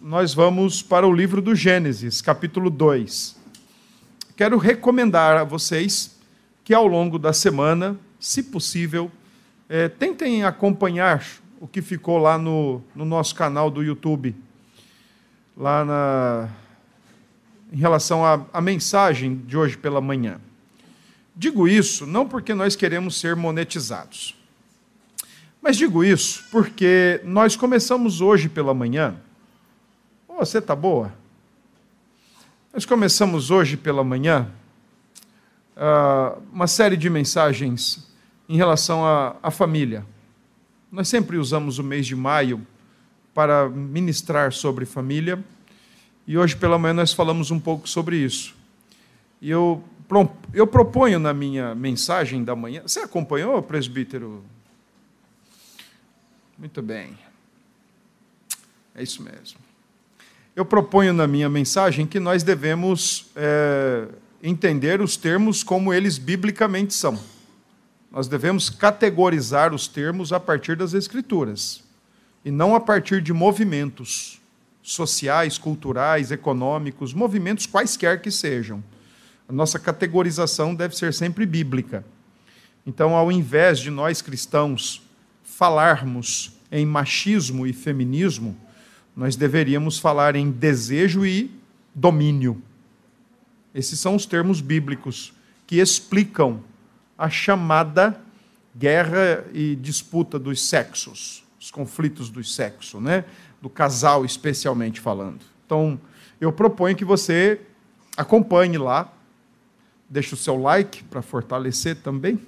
nós vamos para o livro do Gênesis, capítulo 2. Quero recomendar a vocês que ao longo da semana, se possível, é, tentem acompanhar o que ficou lá no, no nosso canal do YouTube, lá na, em relação à, à mensagem de hoje pela manhã. Digo isso não porque nós queremos ser monetizados, mas digo isso porque nós começamos hoje pela manhã você está boa? Nós começamos hoje pela manhã uh, uma série de mensagens em relação à família. Nós sempre usamos o mês de maio para ministrar sobre família e hoje pela manhã nós falamos um pouco sobre isso. E eu, eu proponho na minha mensagem da manhã. Você acompanhou, presbítero? Muito bem. É isso mesmo eu proponho na minha mensagem que nós devemos é, entender os termos como eles biblicamente são. Nós devemos categorizar os termos a partir das Escrituras e não a partir de movimentos sociais, culturais, econômicos, movimentos quaisquer que sejam. A nossa categorização deve ser sempre bíblica. Então, ao invés de nós cristãos falarmos em machismo e feminismo, nós deveríamos falar em desejo e domínio. Esses são os termos bíblicos que explicam a chamada guerra e disputa dos sexos, os conflitos dos sexos, né? do casal especialmente falando. Então, eu proponho que você acompanhe lá, deixe o seu like para fortalecer também,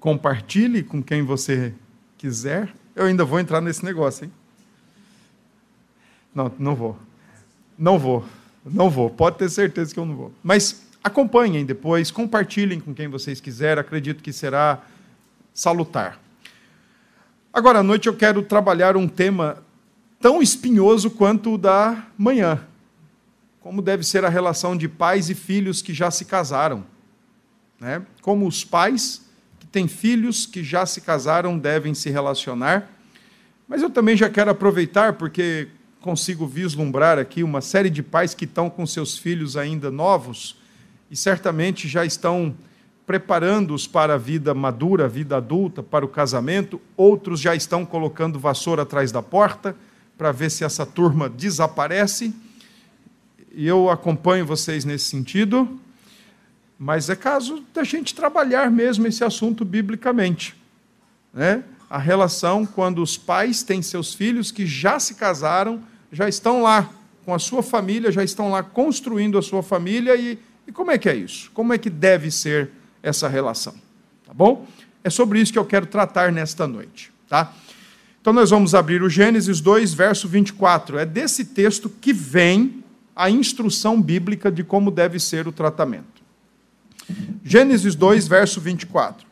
compartilhe com quem você quiser. Eu ainda vou entrar nesse negócio, hein? Não, não vou. Não vou. Não vou. Pode ter certeza que eu não vou. Mas acompanhem depois, compartilhem com quem vocês quiserem. Acredito que será salutar. Agora à noite eu quero trabalhar um tema tão espinhoso quanto o da manhã. Como deve ser a relação de pais e filhos que já se casaram. Né? Como os pais que têm filhos que já se casaram devem se relacionar. Mas eu também já quero aproveitar, porque consigo vislumbrar aqui uma série de pais que estão com seus filhos ainda novos e certamente já estão preparando-os para a vida madura, a vida adulta, para o casamento. Outros já estão colocando vassoura atrás da porta para ver se essa turma desaparece. E eu acompanho vocês nesse sentido, mas é caso da gente trabalhar mesmo esse assunto biblicamente. Né? A relação quando os pais têm seus filhos que já se casaram, já estão lá com a sua família, já estão lá construindo a sua família e, e como é que é isso? Como é que deve ser essa relação? Tá bom? É sobre isso que eu quero tratar nesta noite, tá? Então nós vamos abrir o Gênesis 2, verso 24. É desse texto que vem a instrução bíblica de como deve ser o tratamento. Gênesis 2, verso 24.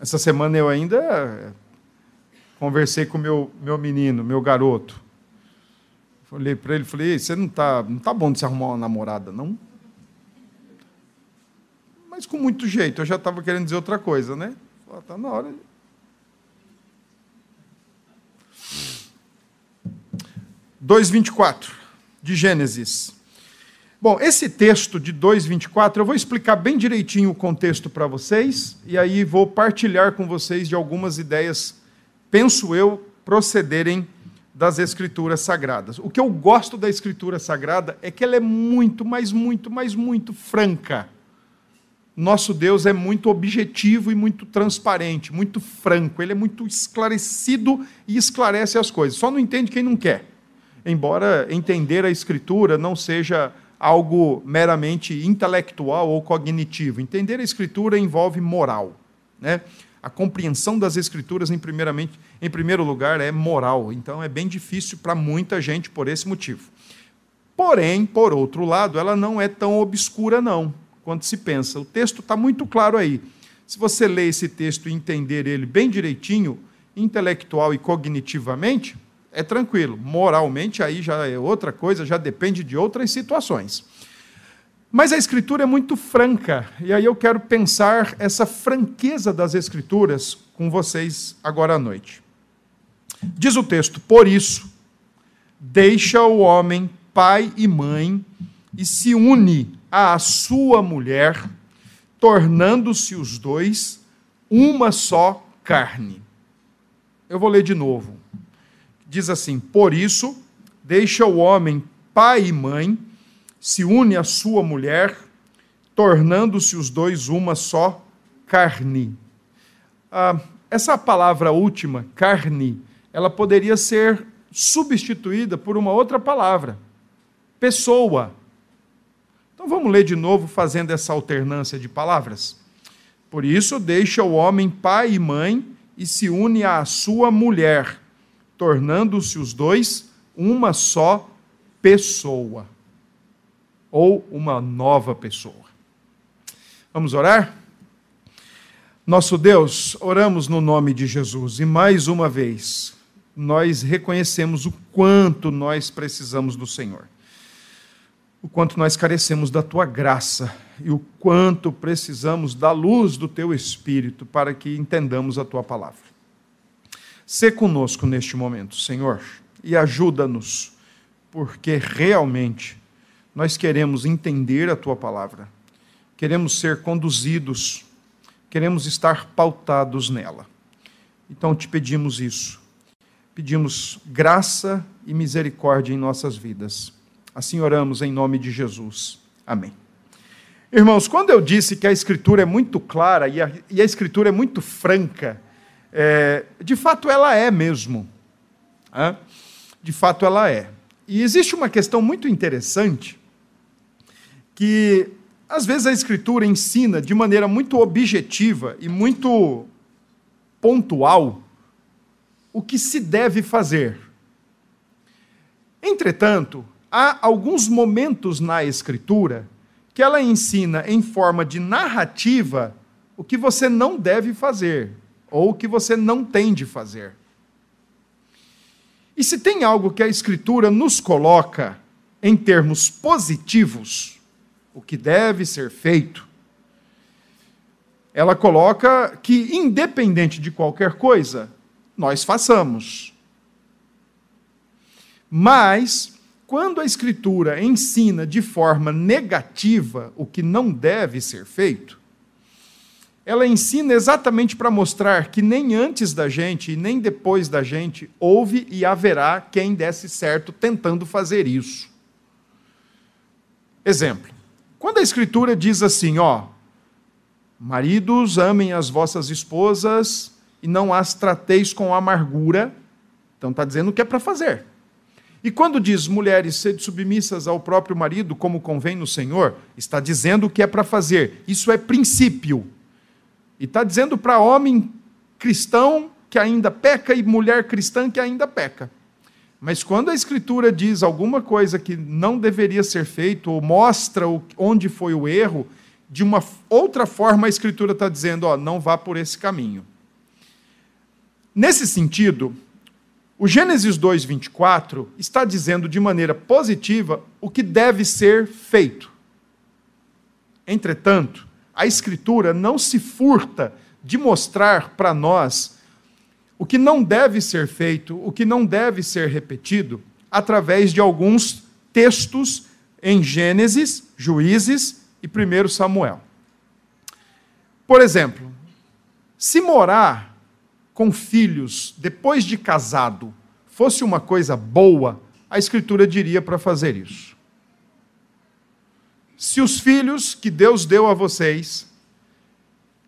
Essa semana eu ainda eh, conversei com meu meu menino, meu garoto. Falei para ele, falei, você não está não tá bom de se arrumar uma namorada, não? Mas com muito jeito, eu já estava querendo dizer outra coisa, né? Está na hora. Dois vinte de Gênesis. Bom, esse texto de 2,24, eu vou explicar bem direitinho o contexto para vocês, e aí vou partilhar com vocês de algumas ideias, penso eu, procederem das Escrituras Sagradas. O que eu gosto da Escritura Sagrada é que ela é muito, mas muito, mas muito franca. Nosso Deus é muito objetivo e muito transparente, muito franco, ele é muito esclarecido e esclarece as coisas. Só não entende quem não quer. Embora entender a Escritura não seja algo meramente intelectual ou cognitivo. Entender a Escritura envolve moral. Né? A compreensão das Escrituras, em, primeiramente, em primeiro lugar, é moral. Então, é bem difícil para muita gente por esse motivo. Porém, por outro lado, ela não é tão obscura, não, quanto se pensa. O texto está muito claro aí. Se você ler esse texto e entender ele bem direitinho, intelectual e cognitivamente, é tranquilo. Moralmente, aí já é outra coisa, já depende de outras situações. Mas a Escritura é muito franca, e aí eu quero pensar essa franqueza das Escrituras com vocês agora à noite. Diz o texto: Por isso, deixa o homem pai e mãe e se une à sua mulher, tornando-se os dois uma só carne. Eu vou ler de novo. Diz assim: Por isso, deixa o homem pai e mãe, se une à sua mulher, tornando-se os dois uma só carne. Ah, essa palavra última, carne, ela poderia ser substituída por uma outra palavra, pessoa. Então vamos ler de novo, fazendo essa alternância de palavras. Por isso, deixa o homem pai e mãe e se une à sua mulher, tornando-se os dois uma só pessoa. Ou uma nova pessoa. Vamos orar? Nosso Deus, oramos no nome de Jesus e mais uma vez nós reconhecemos o quanto nós precisamos do Senhor o quanto nós carecemos da tua graça e o quanto precisamos da luz do teu Espírito para que entendamos a tua palavra. Sê conosco neste momento, Senhor, e ajuda-nos, porque realmente nós queremos entender a tua palavra, queremos ser conduzidos, queremos estar pautados nela. Então te pedimos isso. Pedimos graça e misericórdia em nossas vidas Assim oramos em nome de Jesus. Amém. Irmãos, quando eu disse que a Escritura é muito clara e a, e a Escritura é muito franca, é, de fato ela é mesmo. Né? De fato ela é. E existe uma questão muito interessante que às vezes a Escritura ensina de maneira muito objetiva e muito pontual o que se deve fazer. Entretanto, há alguns momentos na Escritura que ela ensina em forma de narrativa o que você não deve fazer ou que você não tem de fazer. E se tem algo que a Escritura nos coloca em termos positivos, o que deve ser feito, ela coloca que, independente de qualquer coisa, nós façamos. Mas quando a Escritura ensina de forma negativa o que não deve ser feito, ela ensina exatamente para mostrar que nem antes da gente e nem depois da gente houve e haverá quem desse certo tentando fazer isso. Exemplo: quando a Escritura diz assim, ó, maridos, amem as vossas esposas e não as trateis com amargura, então está dizendo o que é para fazer. E quando diz mulheres sede submissas ao próprio marido, como convém no Senhor, está dizendo o que é para fazer. Isso é princípio. E está dizendo para homem cristão que ainda peca e mulher cristã que ainda peca. Mas quando a Escritura diz alguma coisa que não deveria ser feito, ou mostra onde foi o erro, de uma outra forma a Escritura está dizendo: ó, não vá por esse caminho. Nesse sentido, o Gênesis 2:24 está dizendo de maneira positiva o que deve ser feito. Entretanto, a escritura não se furta de mostrar para nós o que não deve ser feito, o que não deve ser repetido, através de alguns textos em Gênesis, Juízes e 1 Samuel. Por exemplo, se morar com filhos depois de casado fosse uma coisa boa, a Escritura diria para fazer isso. Se os filhos que Deus deu a vocês,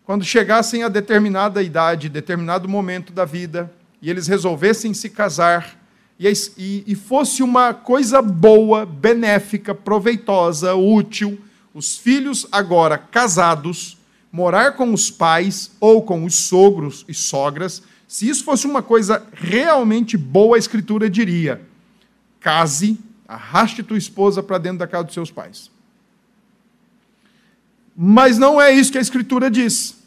quando chegassem a determinada idade, determinado momento da vida, e eles resolvessem se casar, e, fosse uma coisa boa, benéfica, proveitosa, útil, os filhos agora casados morar com os pais ou com os sogros e sogras, se isso fosse uma coisa realmente boa, a Escritura diria: case, arraste tua esposa para dentro da casa dos seus pais. Mas não é isso que a Escritura diz.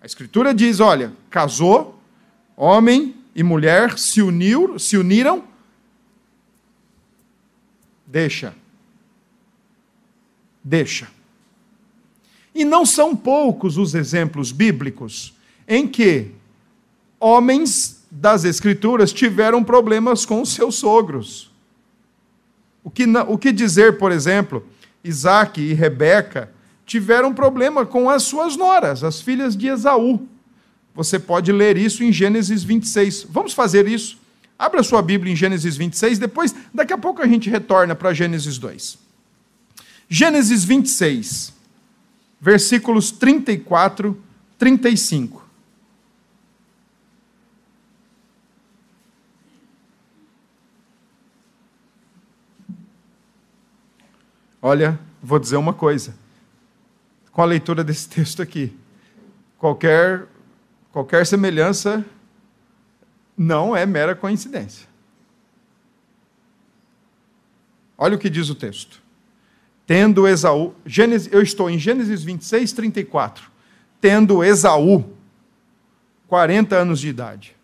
A Escritura diz: olha, casou, homem e mulher se, uniu, se uniram, deixa. deixa. E não são poucos os exemplos bíblicos em que homens das Escrituras tiveram problemas com seus sogros. O que, o que dizer, por exemplo, Isaac e Rebeca tiveram problema com as suas noras, as filhas de Esaú. Você pode ler isso em Gênesis 26. Vamos fazer isso. Abra sua Bíblia em Gênesis 26, depois, daqui a pouco a gente retorna para Gênesis 2. Gênesis 26, versículos 34, 35. Olha, vou dizer uma coisa. Com a leitura desse texto aqui, qualquer qualquer semelhança não é mera coincidência. Olha o que diz o texto. Tendo Esaú, Gênesis, eu estou em Gênesis 26, 34. Tendo Esaú 40 anos de idade.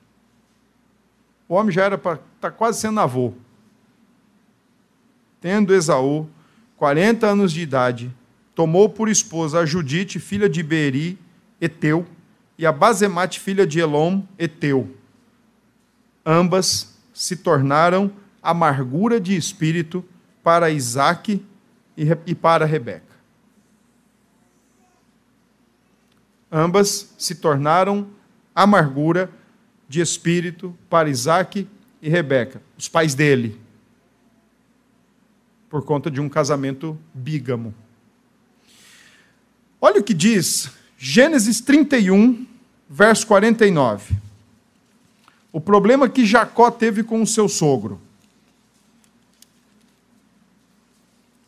O homem já era para estar tá quase sendo avô. Tendo Esaú 40 anos de idade, tomou por esposa a Judite, filha de Beri, Eteu, e a Basemate, filha de Elom, Eteu. Ambas se tornaram amargura de espírito para Isaac e para Rebeca. Ambas se tornaram amargura de espírito para Isaac e Rebeca, os pais dele por conta de um casamento bígamo. Olha o que diz Gênesis 31, verso 49. O problema que Jacó teve com o seu sogro.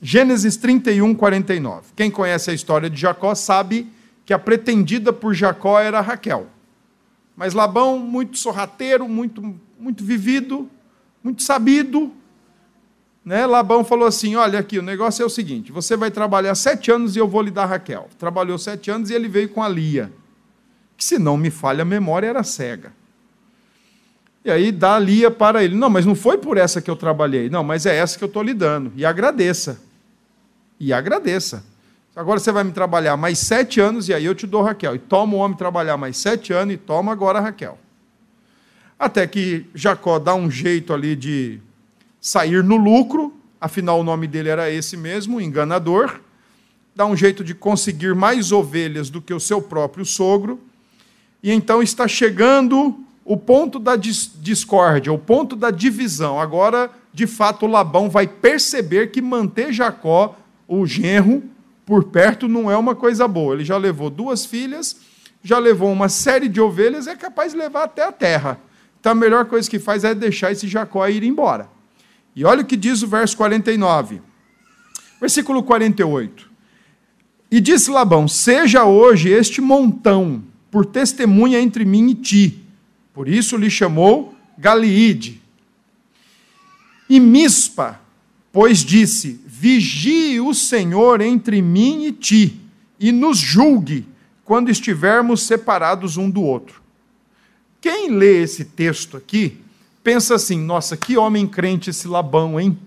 Gênesis 31, 49. Quem conhece a história de Jacó sabe que a pretendida por Jacó era Raquel. Mas Labão, muito sorrateiro, muito, muito vivido, muito sabido, né, Labão falou assim: Olha, aqui, o negócio é o seguinte: você vai trabalhar sete anos e eu vou lhe dar Raquel. Trabalhou sete anos e ele veio com a Lia, que, se não me falha a memória, era cega. E aí dá a Lia para ele: Não, mas não foi por essa que eu trabalhei. Não, mas é essa que eu estou lhe dando. E agradeça. E agradeça. Agora você vai me trabalhar mais sete anos e aí eu te dou Raquel. E toma o homem trabalhar mais sete anos e toma agora Raquel. Até que Jacó dá um jeito ali de sair no lucro, afinal o nome dele era esse mesmo, enganador, dá um jeito de conseguir mais ovelhas do que o seu próprio sogro, e então está chegando o ponto da discórdia, o ponto da divisão. Agora, de fato, Labão vai perceber que manter Jacó, o genro, por perto não é uma coisa boa. Ele já levou duas filhas, já levou uma série de ovelhas, é capaz de levar até a terra. Então a melhor coisa que faz é deixar esse Jacó ir embora. E olha o que diz o verso 49. Versículo 48. E disse Labão: Seja hoje este montão por testemunha entre mim e ti. Por isso lhe chamou Galiide. E Mispa, pois disse: Vigie o Senhor entre mim e ti, e nos julgue quando estivermos separados um do outro. Quem lê esse texto aqui pensa assim: nossa, que homem crente esse Labão, hein?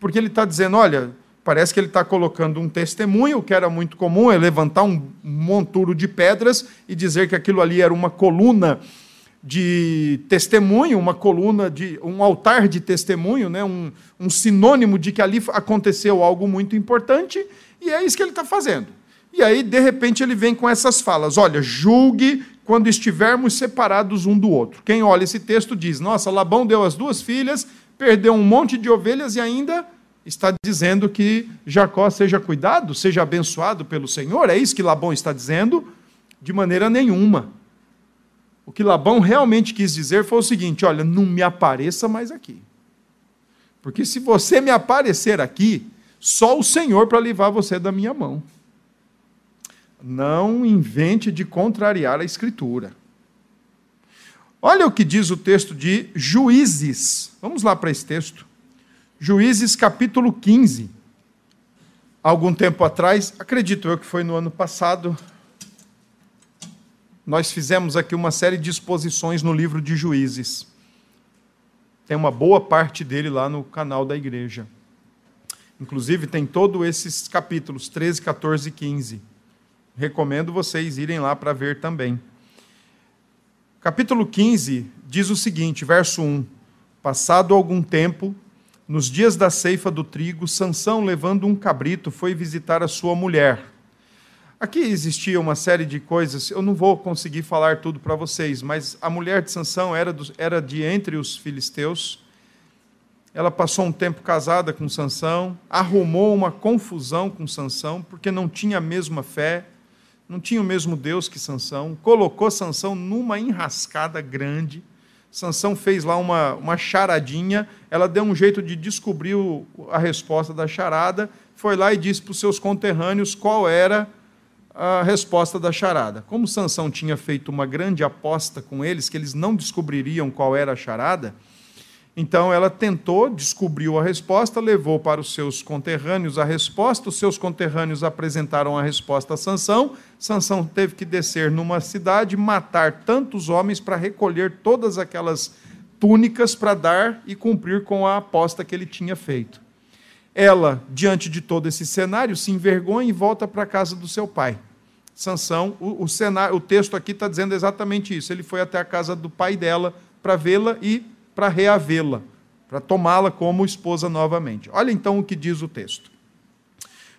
Porque ele está dizendo: olha, parece que ele está colocando um testemunho, que era muito comum, é levantar um monturo de pedras e dizer que aquilo ali era uma coluna de testemunho, uma coluna de um altar de testemunho, né? um, um sinônimo de que ali aconteceu algo muito importante, e é isso que ele está fazendo. E aí, de repente, ele vem com essas falas: olha, julgue quando estivermos separados um do outro. Quem olha esse texto diz: Nossa, Labão deu as duas filhas, perdeu um monte de ovelhas e ainda está dizendo que Jacó seja cuidado, seja abençoado pelo Senhor. É isso que Labão está dizendo? De maneira nenhuma. O que Labão realmente quis dizer foi o seguinte: olha, não me apareça mais aqui. Porque se você me aparecer aqui, só o Senhor para livrar você da minha mão não invente de contrariar a Escritura. Olha o que diz o texto de Juízes. Vamos lá para esse texto. Juízes capítulo 15. Algum tempo atrás, acredito eu que foi no ano passado, nós fizemos aqui uma série de exposições no livro de Juízes. Tem uma boa parte dele lá no canal da igreja. Inclusive, tem todos esses capítulos, 13, 14 e 15. Recomendo vocês irem lá para ver também. Capítulo 15 diz o seguinte, verso 1: Passado algum tempo, nos dias da ceifa do trigo, Sansão, levando um cabrito, foi visitar a sua mulher. Aqui existia uma série de coisas, eu não vou conseguir falar tudo para vocês, mas a mulher de Sansão era, do, era de entre os filisteus. Ela passou um tempo casada com Sansão, arrumou uma confusão com Sansão, porque não tinha a mesma fé, não tinha o mesmo Deus que Sansão, colocou Sansão numa enrascada grande. Sansão fez lá uma, uma charadinha, ela deu um jeito de descobrir o, a resposta da charada, foi lá e disse para os seus conterrâneos qual era a resposta da charada. Como Sansão tinha feito uma grande aposta com eles, que eles não descobririam qual era a charada, então ela tentou, descobriu a resposta, levou para os seus conterrâneos a resposta, os seus conterrâneos apresentaram a resposta a Sansão. Sansão teve que descer numa cidade, matar tantos homens para recolher todas aquelas túnicas para dar e cumprir com a aposta que ele tinha feito. Ela, diante de todo esse cenário, se envergonha e volta para a casa do seu pai. Sansão, o, o, cenário, o texto aqui está dizendo exatamente isso. Ele foi até a casa do pai dela para vê-la e para reavê-la, para tomá-la como esposa novamente. Olha então o que diz o texto.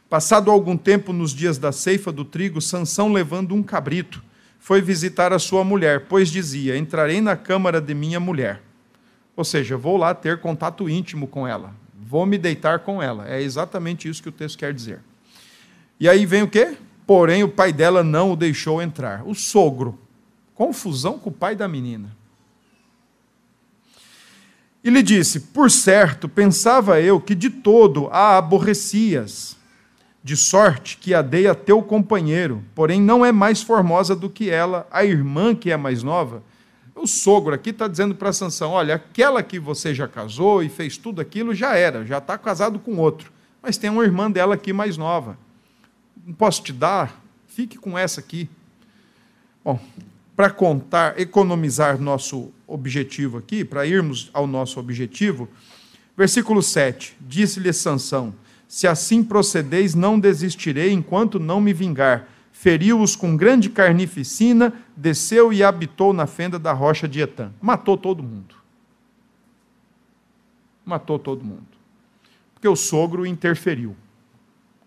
Passado algum tempo, nos dias da ceifa do trigo, Sansão, levando um cabrito, foi visitar a sua mulher, pois dizia: Entrarei na câmara de minha mulher. Ou seja, vou lá ter contato íntimo com ela, vou me deitar com ela. É exatamente isso que o texto quer dizer. E aí vem o quê? Porém, o pai dela não o deixou entrar. O sogro. Confusão com o pai da menina. E lhe disse: Por certo, pensava eu que de todo a aborrecias, de sorte que a dei a teu companheiro, porém não é mais formosa do que ela, a irmã que é mais nova. O sogro aqui está dizendo para Sansão: olha, aquela que você já casou e fez tudo aquilo já era, já está casado com outro. Mas tem uma irmã dela aqui mais nova não posso te dar, fique com essa aqui. Bom, para contar, economizar nosso objetivo aqui, para irmos ao nosso objetivo, versículo 7, disse-lhe Sansão, se assim procedeis, não desistirei enquanto não me vingar. Feriu-os com grande carnificina, desceu e habitou na fenda da rocha de Etã. Matou todo mundo. Matou todo mundo. Porque o sogro interferiu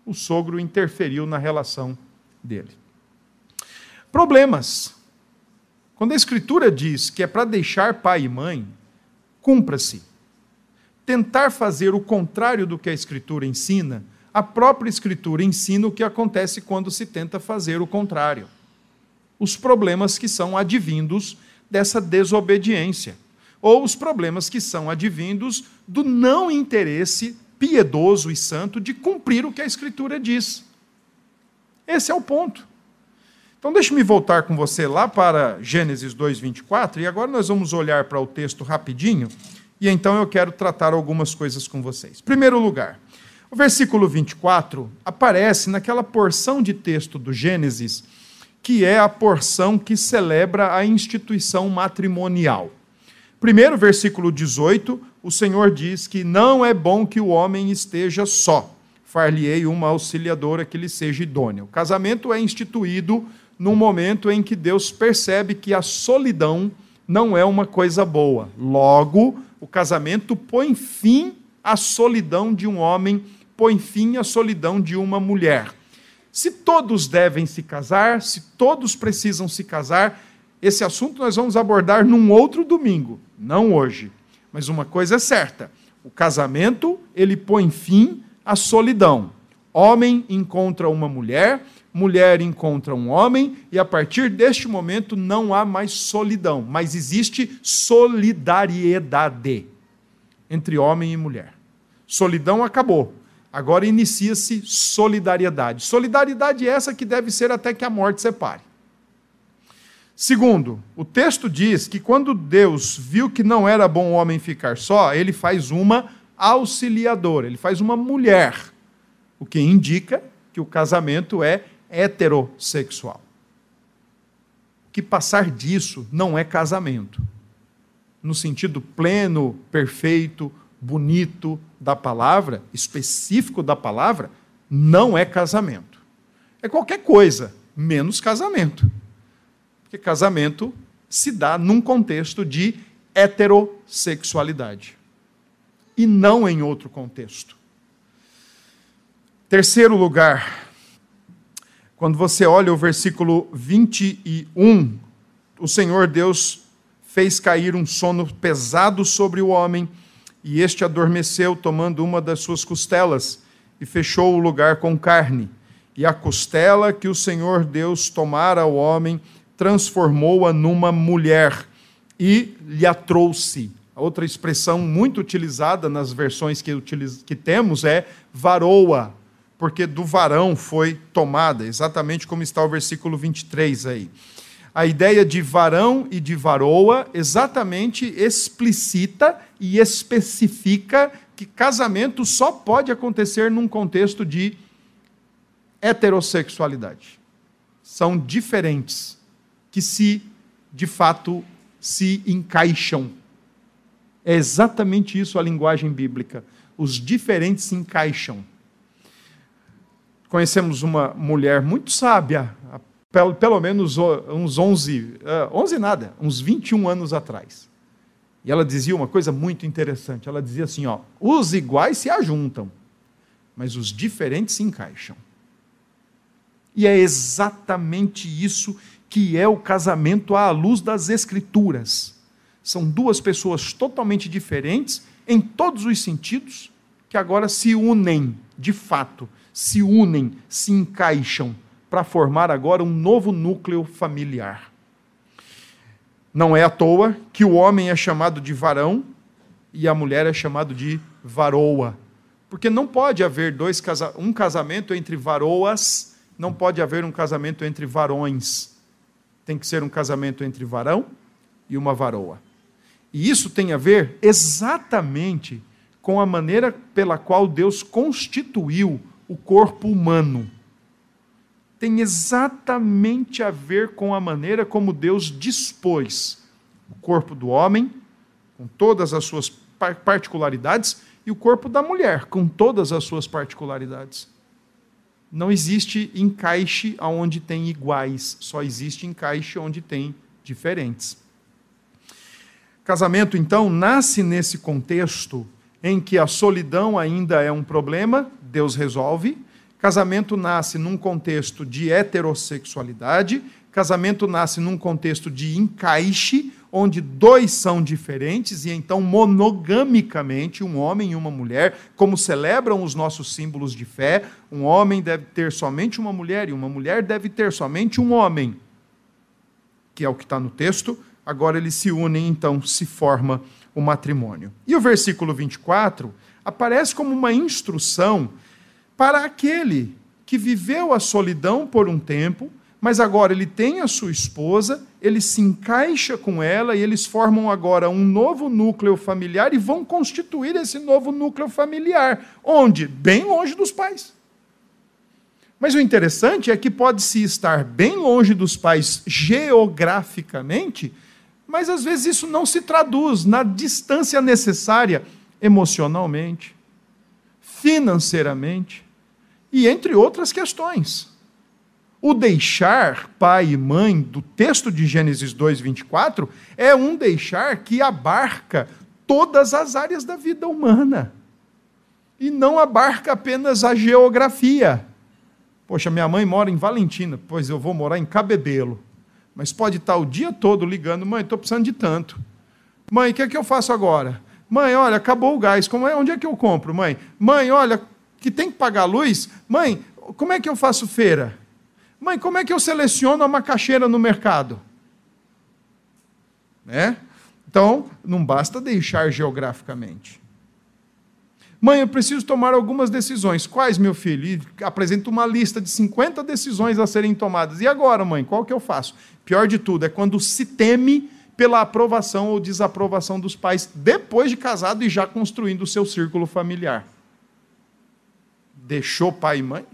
o sogro interferiu na relação dele. Problemas. Quando a Escritura diz que é para deixar pai e mãe, cumpra-se. Tentar fazer o contrário do que a Escritura ensina, a própria Escritura ensina o que acontece quando se tenta fazer o contrário. Os problemas que são advindos dessa desobediência, ou os problemas que são advindos do não interesse piedoso e santo de cumprir o que a Escritura diz. Esse é o ponto. Então, deixe-me voltar com você lá para Gênesis 2,24, e agora nós vamos olhar para o texto rapidinho, e então eu quero tratar algumas coisas com vocês. Primeiro lugar, o versículo 24 aparece naquela porção de texto do Gênesis, que é a porção que celebra a instituição matrimonial. Primeiro, versículo 18, o Senhor diz que não é bom que o homem esteja só. Far-lhe-ei uma auxiliadora que lhe seja idônea. O casamento é instituído num momento em que Deus percebe que a solidão não é uma coisa boa. Logo, o casamento põe fim à solidão de um homem, põe fim à solidão de uma mulher. Se todos devem se casar, se todos precisam se casar, esse assunto nós vamos abordar num outro domingo, não hoje. Mas uma coisa é certa: o casamento ele põe fim à solidão. Homem encontra uma mulher, mulher encontra um homem, e a partir deste momento não há mais solidão, mas existe solidariedade entre homem e mulher. Solidão acabou. Agora inicia-se solidariedade. Solidariedade essa que deve ser até que a morte separe. Segundo, o texto diz que quando Deus viu que não era bom o homem ficar só, ele faz uma auxiliadora, ele faz uma mulher, o que indica que o casamento é heterossexual. Que passar disso não é casamento, no sentido pleno, perfeito, bonito da palavra, específico da palavra, não é casamento. É qualquer coisa, menos casamento. Porque casamento se dá num contexto de heterossexualidade e não em outro contexto. Terceiro lugar, quando você olha o versículo 21, o Senhor Deus fez cair um sono pesado sobre o homem, e este adormeceu, tomando uma das suas costelas, e fechou o lugar com carne. E a costela que o Senhor Deus tomara ao homem, transformou-a numa mulher, e lhe a trouxe. Outra expressão muito utilizada nas versões que temos é varoa, porque do varão foi tomada, exatamente como está o versículo 23 aí. A ideia de varão e de varoa exatamente explicita e especifica que casamento só pode acontecer num contexto de heterossexualidade. São diferentes que se de fato se encaixam. É exatamente isso a linguagem bíblica. Os diferentes se encaixam. Conhecemos uma mulher muito sábia, pelo, pelo menos uns 11, 11 nada, uns 21 anos atrás. E ela dizia uma coisa muito interessante. Ela dizia assim: ó, os iguais se ajuntam, mas os diferentes se encaixam. E é exatamente isso que é o casamento à luz das Escrituras. São duas pessoas totalmente diferentes, em todos os sentidos, que agora se unem, de fato, se unem, se encaixam para formar agora um novo núcleo familiar. Não é à toa que o homem é chamado de varão e a mulher é chamado de varoa. Porque não pode haver dois casa um casamento entre varoas, não pode haver um casamento entre varões. Tem que ser um casamento entre varão e uma varoa. E isso tem a ver exatamente com a maneira pela qual Deus constituiu o corpo humano tem exatamente a ver com a maneira como Deus dispôs o corpo do homem, com todas as suas particularidades, e o corpo da mulher, com todas as suas particularidades. Não existe encaixe onde tem iguais, só existe encaixe onde tem diferentes. Casamento, então, nasce nesse contexto em que a solidão ainda é um problema, Deus resolve Casamento nasce num contexto de heterossexualidade, casamento nasce num contexto de encaixe, onde dois são diferentes, e então monogamicamente, um homem e uma mulher, como celebram os nossos símbolos de fé, um homem deve ter somente uma mulher e uma mulher deve ter somente um homem, que é o que está no texto. Agora eles se unem, então se forma o matrimônio. E o versículo 24 aparece como uma instrução para aquele que viveu a solidão por um tempo, mas agora ele tem a sua esposa, ele se encaixa com ela e eles formam agora um novo núcleo familiar e vão constituir esse novo núcleo familiar. Onde? Bem longe dos pais. Mas o interessante é que pode-se estar bem longe dos pais geograficamente, mas às vezes isso não se traduz na distância necessária emocionalmente, financeiramente e entre outras questões. O deixar pai e mãe do texto de Gênesis 2:24 é um deixar que abarca todas as áreas da vida humana. E não abarca apenas a geografia. Poxa, minha mãe mora em Valentina, pois eu vou morar em Cabedelo. Mas pode estar o dia todo ligando, mãe, estou precisando de tanto. Mãe, o que é que eu faço agora? Mãe, olha, acabou o gás. Como é? Onde é que eu compro, mãe? Mãe, olha, que tem que pagar a luz. Mãe, como é que eu faço feira? Mãe, como é que eu seleciono a macaxeira no mercado? Né? Então, não basta deixar geograficamente. Mãe, eu preciso tomar algumas decisões. Quais, meu filho? E apresenta uma lista de 50 decisões a serem tomadas. E agora, mãe, qual que eu faço? Pior de tudo é quando se teme pela aprovação ou desaprovação dos pais depois de casado e já construindo o seu círculo familiar. Deixou pai e mãe?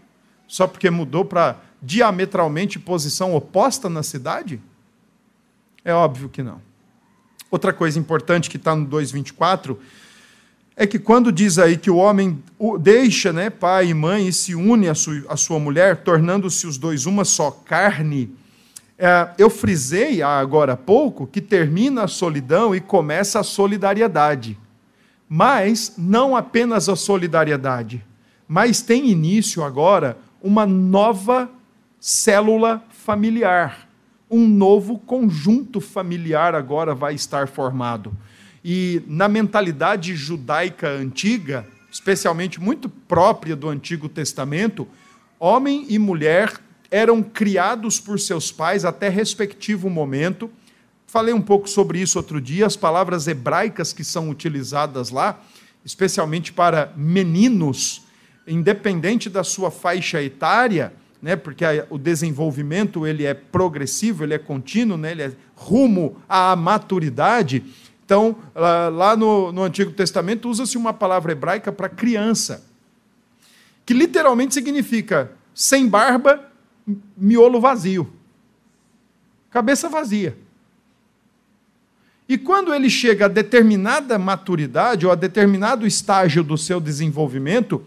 Só porque mudou para diametralmente posição oposta na cidade? É óbvio que não. Outra coisa importante que está no 2,24 é que quando diz aí que o homem deixa né, pai e mãe e se une à sua, à sua mulher, tornando-se os dois uma só carne, é, eu frisei agora há pouco que termina a solidão e começa a solidariedade. Mas não apenas a solidariedade, mas tem início agora uma nova célula familiar. Um novo conjunto familiar agora vai estar formado. E na mentalidade judaica antiga, especialmente muito própria do Antigo Testamento, homem e mulher eram criados por seus pais até respectivo momento. Falei um pouco sobre isso outro dia, as palavras hebraicas que são utilizadas lá, especialmente para meninos, independente da sua faixa etária, né, porque o desenvolvimento ele é progressivo, ele é contínuo, né, ele é rumo à maturidade. Então, lá no, no Antigo Testamento, usa-se uma palavra hebraica para criança, que literalmente significa sem barba, miolo vazio. Cabeça vazia. E quando ele chega a determinada maturidade ou a determinado estágio do seu desenvolvimento,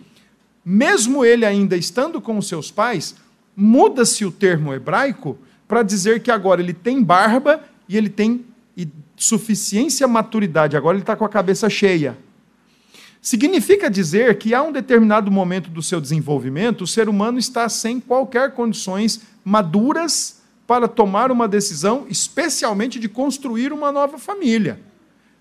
mesmo ele ainda estando com os seus pais, muda-se o termo hebraico para dizer que agora ele tem barba e ele tem suficiência maturidade, agora ele está com a cabeça cheia. Significa dizer que há um determinado momento do seu desenvolvimento, o ser humano está sem qualquer condições maduras para tomar uma decisão, especialmente de construir uma nova família.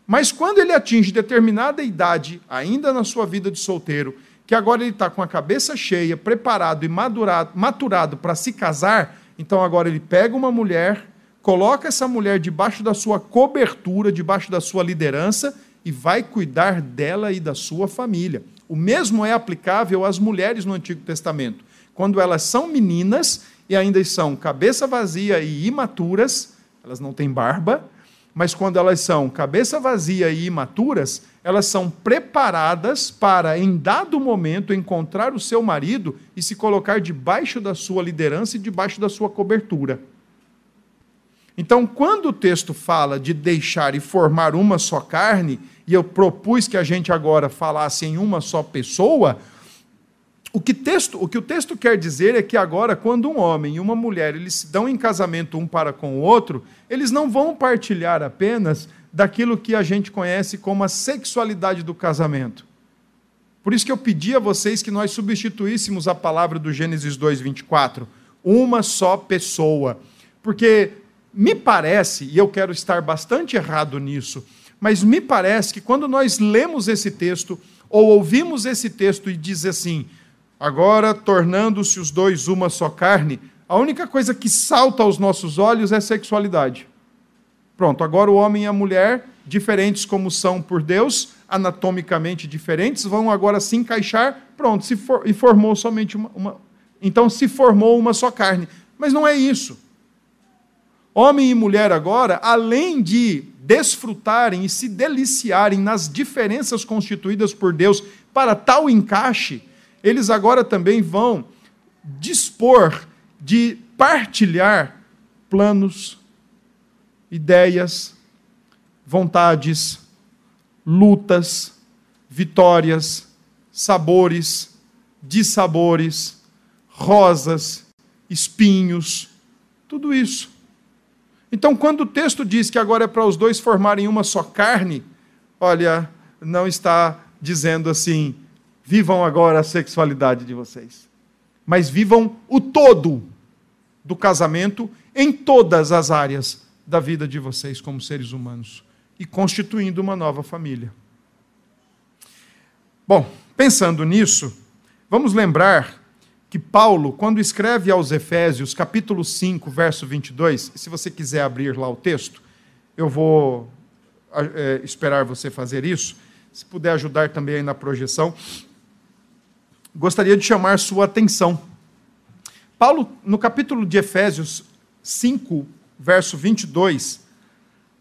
Mas quando ele atinge determinada idade, ainda na sua vida de solteiro, que agora ele está com a cabeça cheia, preparado e madurado, maturado para se casar, então agora ele pega uma mulher coloca essa mulher debaixo da sua cobertura, debaixo da sua liderança e vai cuidar dela e da sua família. O mesmo é aplicável às mulheres no Antigo Testamento. Quando elas são meninas e ainda são cabeça vazia e imaturas, elas não têm barba, mas quando elas são cabeça vazia e imaturas, elas são preparadas para, em dado momento, encontrar o seu marido e se colocar debaixo da sua liderança e debaixo da sua cobertura. Então, quando o texto fala de deixar e formar uma só carne, e eu propus que a gente agora falasse em uma só pessoa, o que, texto, o que o texto quer dizer é que agora, quando um homem e uma mulher eles se dão em casamento um para com o outro, eles não vão partilhar apenas daquilo que a gente conhece como a sexualidade do casamento. Por isso que eu pedi a vocês que nós substituíssemos a palavra do Gênesis 2:24, uma só pessoa. Porque me parece, e eu quero estar bastante errado nisso, mas me parece que quando nós lemos esse texto, ou ouvimos esse texto e diz assim, agora tornando-se os dois uma só carne, a única coisa que salta aos nossos olhos é sexualidade. Pronto, agora o homem e a mulher, diferentes como são por Deus, anatomicamente diferentes, vão agora se encaixar, pronto, se for, e formou somente uma, uma. Então se formou uma só carne. Mas não é isso. Homem e mulher agora, além de desfrutarem e se deliciarem nas diferenças constituídas por Deus para tal encaixe, eles agora também vão dispor de partilhar planos, ideias, vontades, lutas, vitórias, sabores, dissabores, rosas, espinhos, tudo isso. Então, quando o texto diz que agora é para os dois formarem uma só carne, olha, não está dizendo assim, vivam agora a sexualidade de vocês, mas vivam o todo do casamento em todas as áreas da vida de vocês como seres humanos e constituindo uma nova família. Bom, pensando nisso, vamos lembrar que Paulo, quando escreve aos Efésios, capítulo 5, verso 22, se você quiser abrir lá o texto, eu vou é, esperar você fazer isso. Se puder ajudar também aí na projeção, gostaria de chamar sua atenção. Paulo, no capítulo de Efésios 5, verso 22,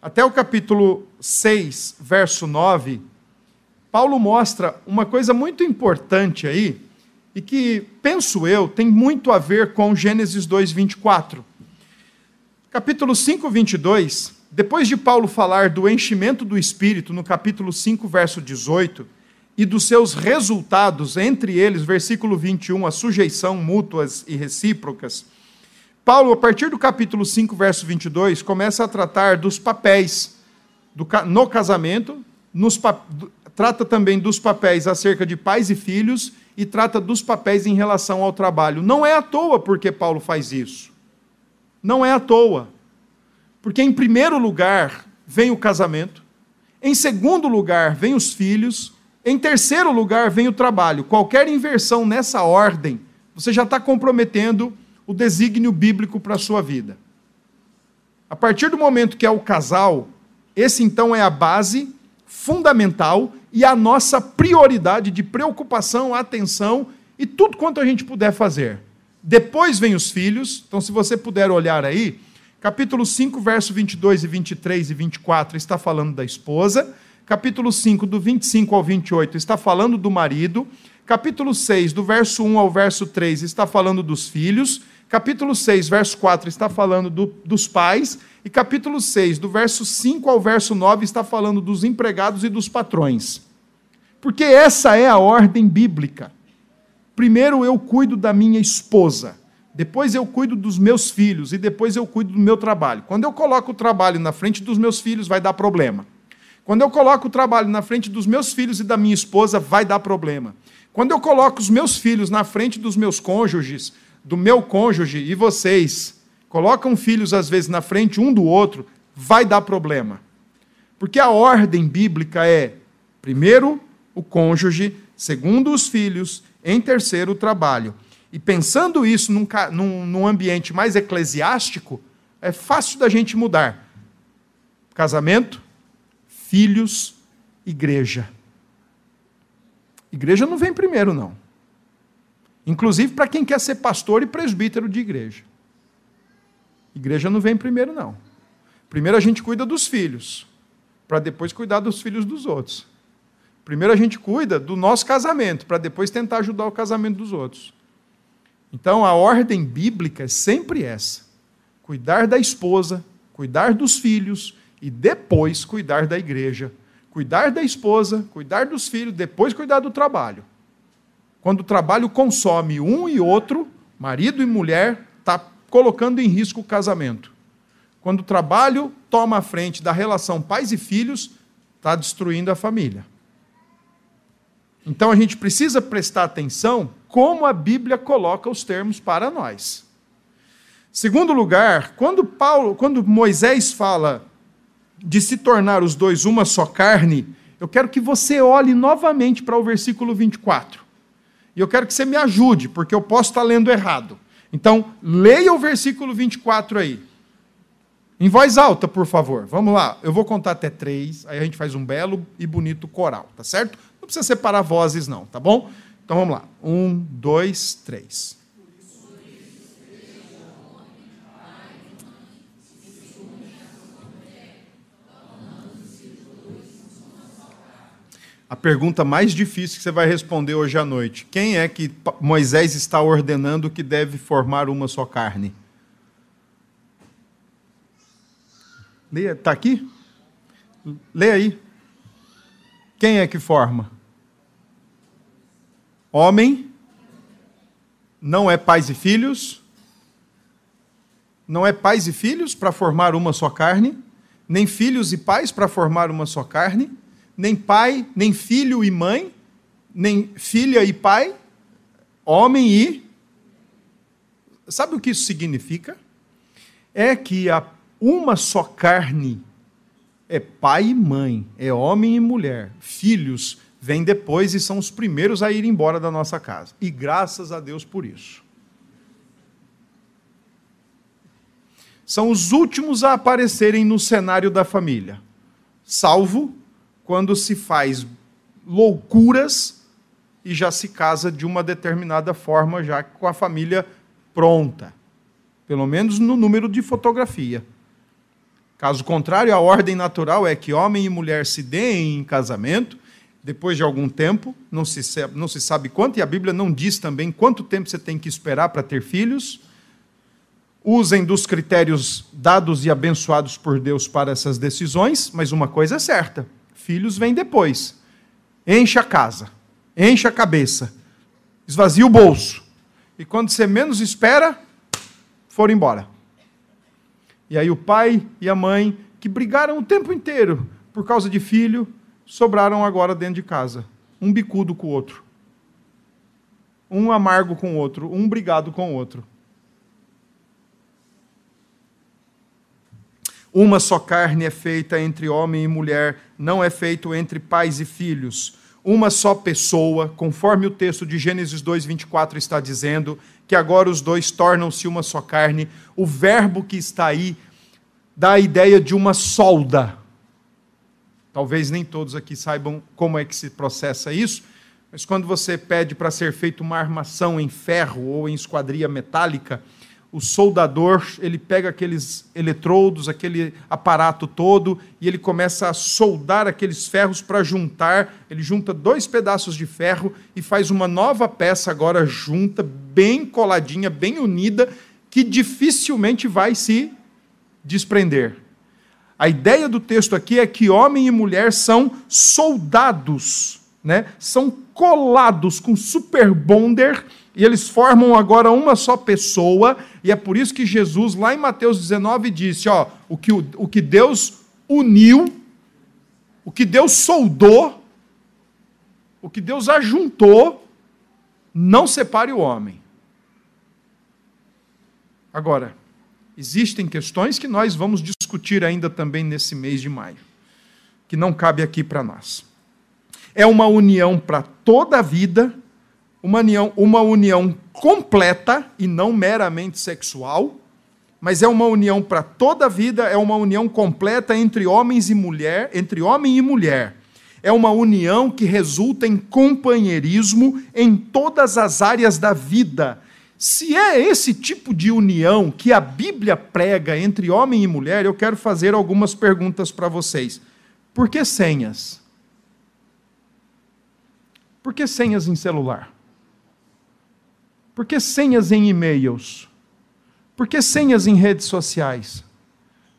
até o capítulo 6, verso 9, Paulo mostra uma coisa muito importante aí e que, penso eu, tem muito a ver com Gênesis 2, 24. Capítulo 5, 22, depois de Paulo falar do enchimento do Espírito, no capítulo 5, verso 18, e dos seus resultados, entre eles, versículo 21, a sujeição mútuas e recíprocas, Paulo, a partir do capítulo 5, verso 22, começa a tratar dos papéis do, no casamento, nos, trata também dos papéis acerca de pais e filhos e trata dos papéis em relação ao trabalho. Não é à toa porque Paulo faz isso. Não é à toa. Porque, em primeiro lugar, vem o casamento, em segundo lugar, vem os filhos, em terceiro lugar, vem o trabalho. Qualquer inversão nessa ordem, você já está comprometendo o desígnio bíblico para a sua vida. A partir do momento que é o casal, esse então é a base fundamental e a nossa prioridade de preocupação, atenção e tudo quanto a gente puder fazer. Depois vem os filhos, então se você puder olhar aí, capítulo 5, verso 22 e 23 e 24 está falando da esposa, capítulo 5, do 25 ao 28 está falando do marido, capítulo 6, do verso 1 ao verso 3 está falando dos filhos, capítulo 6, verso 4 está falando do, dos pais, e capítulo 6, do verso 5 ao verso 9, está falando dos empregados e dos patrões. Porque essa é a ordem bíblica. Primeiro eu cuido da minha esposa, depois eu cuido dos meus filhos e depois eu cuido do meu trabalho. Quando eu coloco o trabalho na frente dos meus filhos, vai dar problema. Quando eu coloco o trabalho na frente dos meus filhos e da minha esposa, vai dar problema. Quando eu coloco os meus filhos na frente dos meus cônjuges, do meu cônjuge e vocês, colocam filhos às vezes na frente um do outro, vai dar problema. Porque a ordem bíblica é, primeiro, o cônjuge, segundo, os filhos, em terceiro, o trabalho. E pensando isso num, num, num ambiente mais eclesiástico, é fácil da gente mudar. Casamento, filhos, igreja. Igreja não vem primeiro, não. Inclusive para quem quer ser pastor e presbítero de igreja. Igreja não vem primeiro, não. Primeiro a gente cuida dos filhos, para depois cuidar dos filhos dos outros. Primeiro a gente cuida do nosso casamento, para depois tentar ajudar o casamento dos outros. Então a ordem bíblica é sempre essa: cuidar da esposa, cuidar dos filhos e depois cuidar da igreja. Cuidar da esposa, cuidar dos filhos, depois cuidar do trabalho. Quando o trabalho consome um e outro, marido e mulher, está colocando em risco o casamento. Quando o trabalho toma a frente da relação pais e filhos, está destruindo a família. Então a gente precisa prestar atenção como a Bíblia coloca os termos para nós. Segundo lugar, quando Paulo, quando Moisés fala de se tornar os dois uma só carne, eu quero que você olhe novamente para o versículo 24. E eu quero que você me ajude, porque eu posso estar lendo errado. Então, leia o versículo 24 aí. Em voz alta, por favor. Vamos lá. Eu vou contar até três, aí a gente faz um belo e bonito coral, tá certo? Não precisa separar vozes, não, tá bom? Então vamos lá. Um, dois, três. A pergunta mais difícil que você vai responder hoje à noite. Quem é que Moisés está ordenando que deve formar uma só carne? Leia, está aqui? Leia aí. Quem é que forma? Homem, não é pais e filhos, não é pais e filhos para formar uma só carne, nem filhos e pais para formar uma só carne nem pai, nem filho e mãe, nem filha e pai, homem e. Sabe o que isso significa? É que a uma só carne é pai e mãe, é homem e mulher. Filhos vêm depois e são os primeiros a ir embora da nossa casa. E graças a Deus por isso. São os últimos a aparecerem no cenário da família, salvo quando se faz loucuras e já se casa de uma determinada forma, já com a família pronta. Pelo menos no número de fotografia. Caso contrário, a ordem natural é que homem e mulher se deem em casamento, depois de algum tempo, não se, não se sabe quanto, e a Bíblia não diz também quanto tempo você tem que esperar para ter filhos. Usem dos critérios dados e abençoados por Deus para essas decisões, mas uma coisa é certa: filhos vêm depois. enche a casa, enche a cabeça, esvazia o bolso. E quando você menos espera, foram embora. E aí o pai e a mãe, que brigaram o tempo inteiro por causa de filho, sobraram agora dentro de casa. Um bicudo com o outro. Um amargo com o outro, um brigado com o outro. Uma só carne é feita entre homem e mulher, não é feito entre pais e filhos. Uma só pessoa, conforme o texto de Gênesis 2, 24 está dizendo, que agora os dois tornam-se uma só carne. O verbo que está aí dá a ideia de uma solda. Talvez nem todos aqui saibam como é que se processa isso, mas quando você pede para ser feita uma armação em ferro ou em esquadria metálica, o soldador, ele pega aqueles eletrodos, aquele aparato todo, e ele começa a soldar aqueles ferros para juntar. Ele junta dois pedaços de ferro e faz uma nova peça agora junta, bem coladinha, bem unida, que dificilmente vai se desprender. A ideia do texto aqui é que homem e mulher são soldados, né? são colados com super bonder e eles formam agora uma só pessoa, e é por isso que Jesus, lá em Mateus 19, disse: ó, o que, o que Deus uniu, o que Deus soldou, o que Deus ajuntou, não separe o homem. Agora, existem questões que nós vamos discutir ainda também nesse mês de maio, que não cabe aqui para nós. É uma união para toda a vida uma união, uma união completa e não meramente sexual, mas é uma união para toda a vida, é uma união completa entre homens e mulher, entre homem e mulher. É uma união que resulta em companheirismo em todas as áreas da vida. Se é esse tipo de união que a Bíblia prega entre homem e mulher, eu quero fazer algumas perguntas para vocês. Por que senhas? Por que senhas em celular? Por que senhas em e-mails? Por que senhas em redes sociais?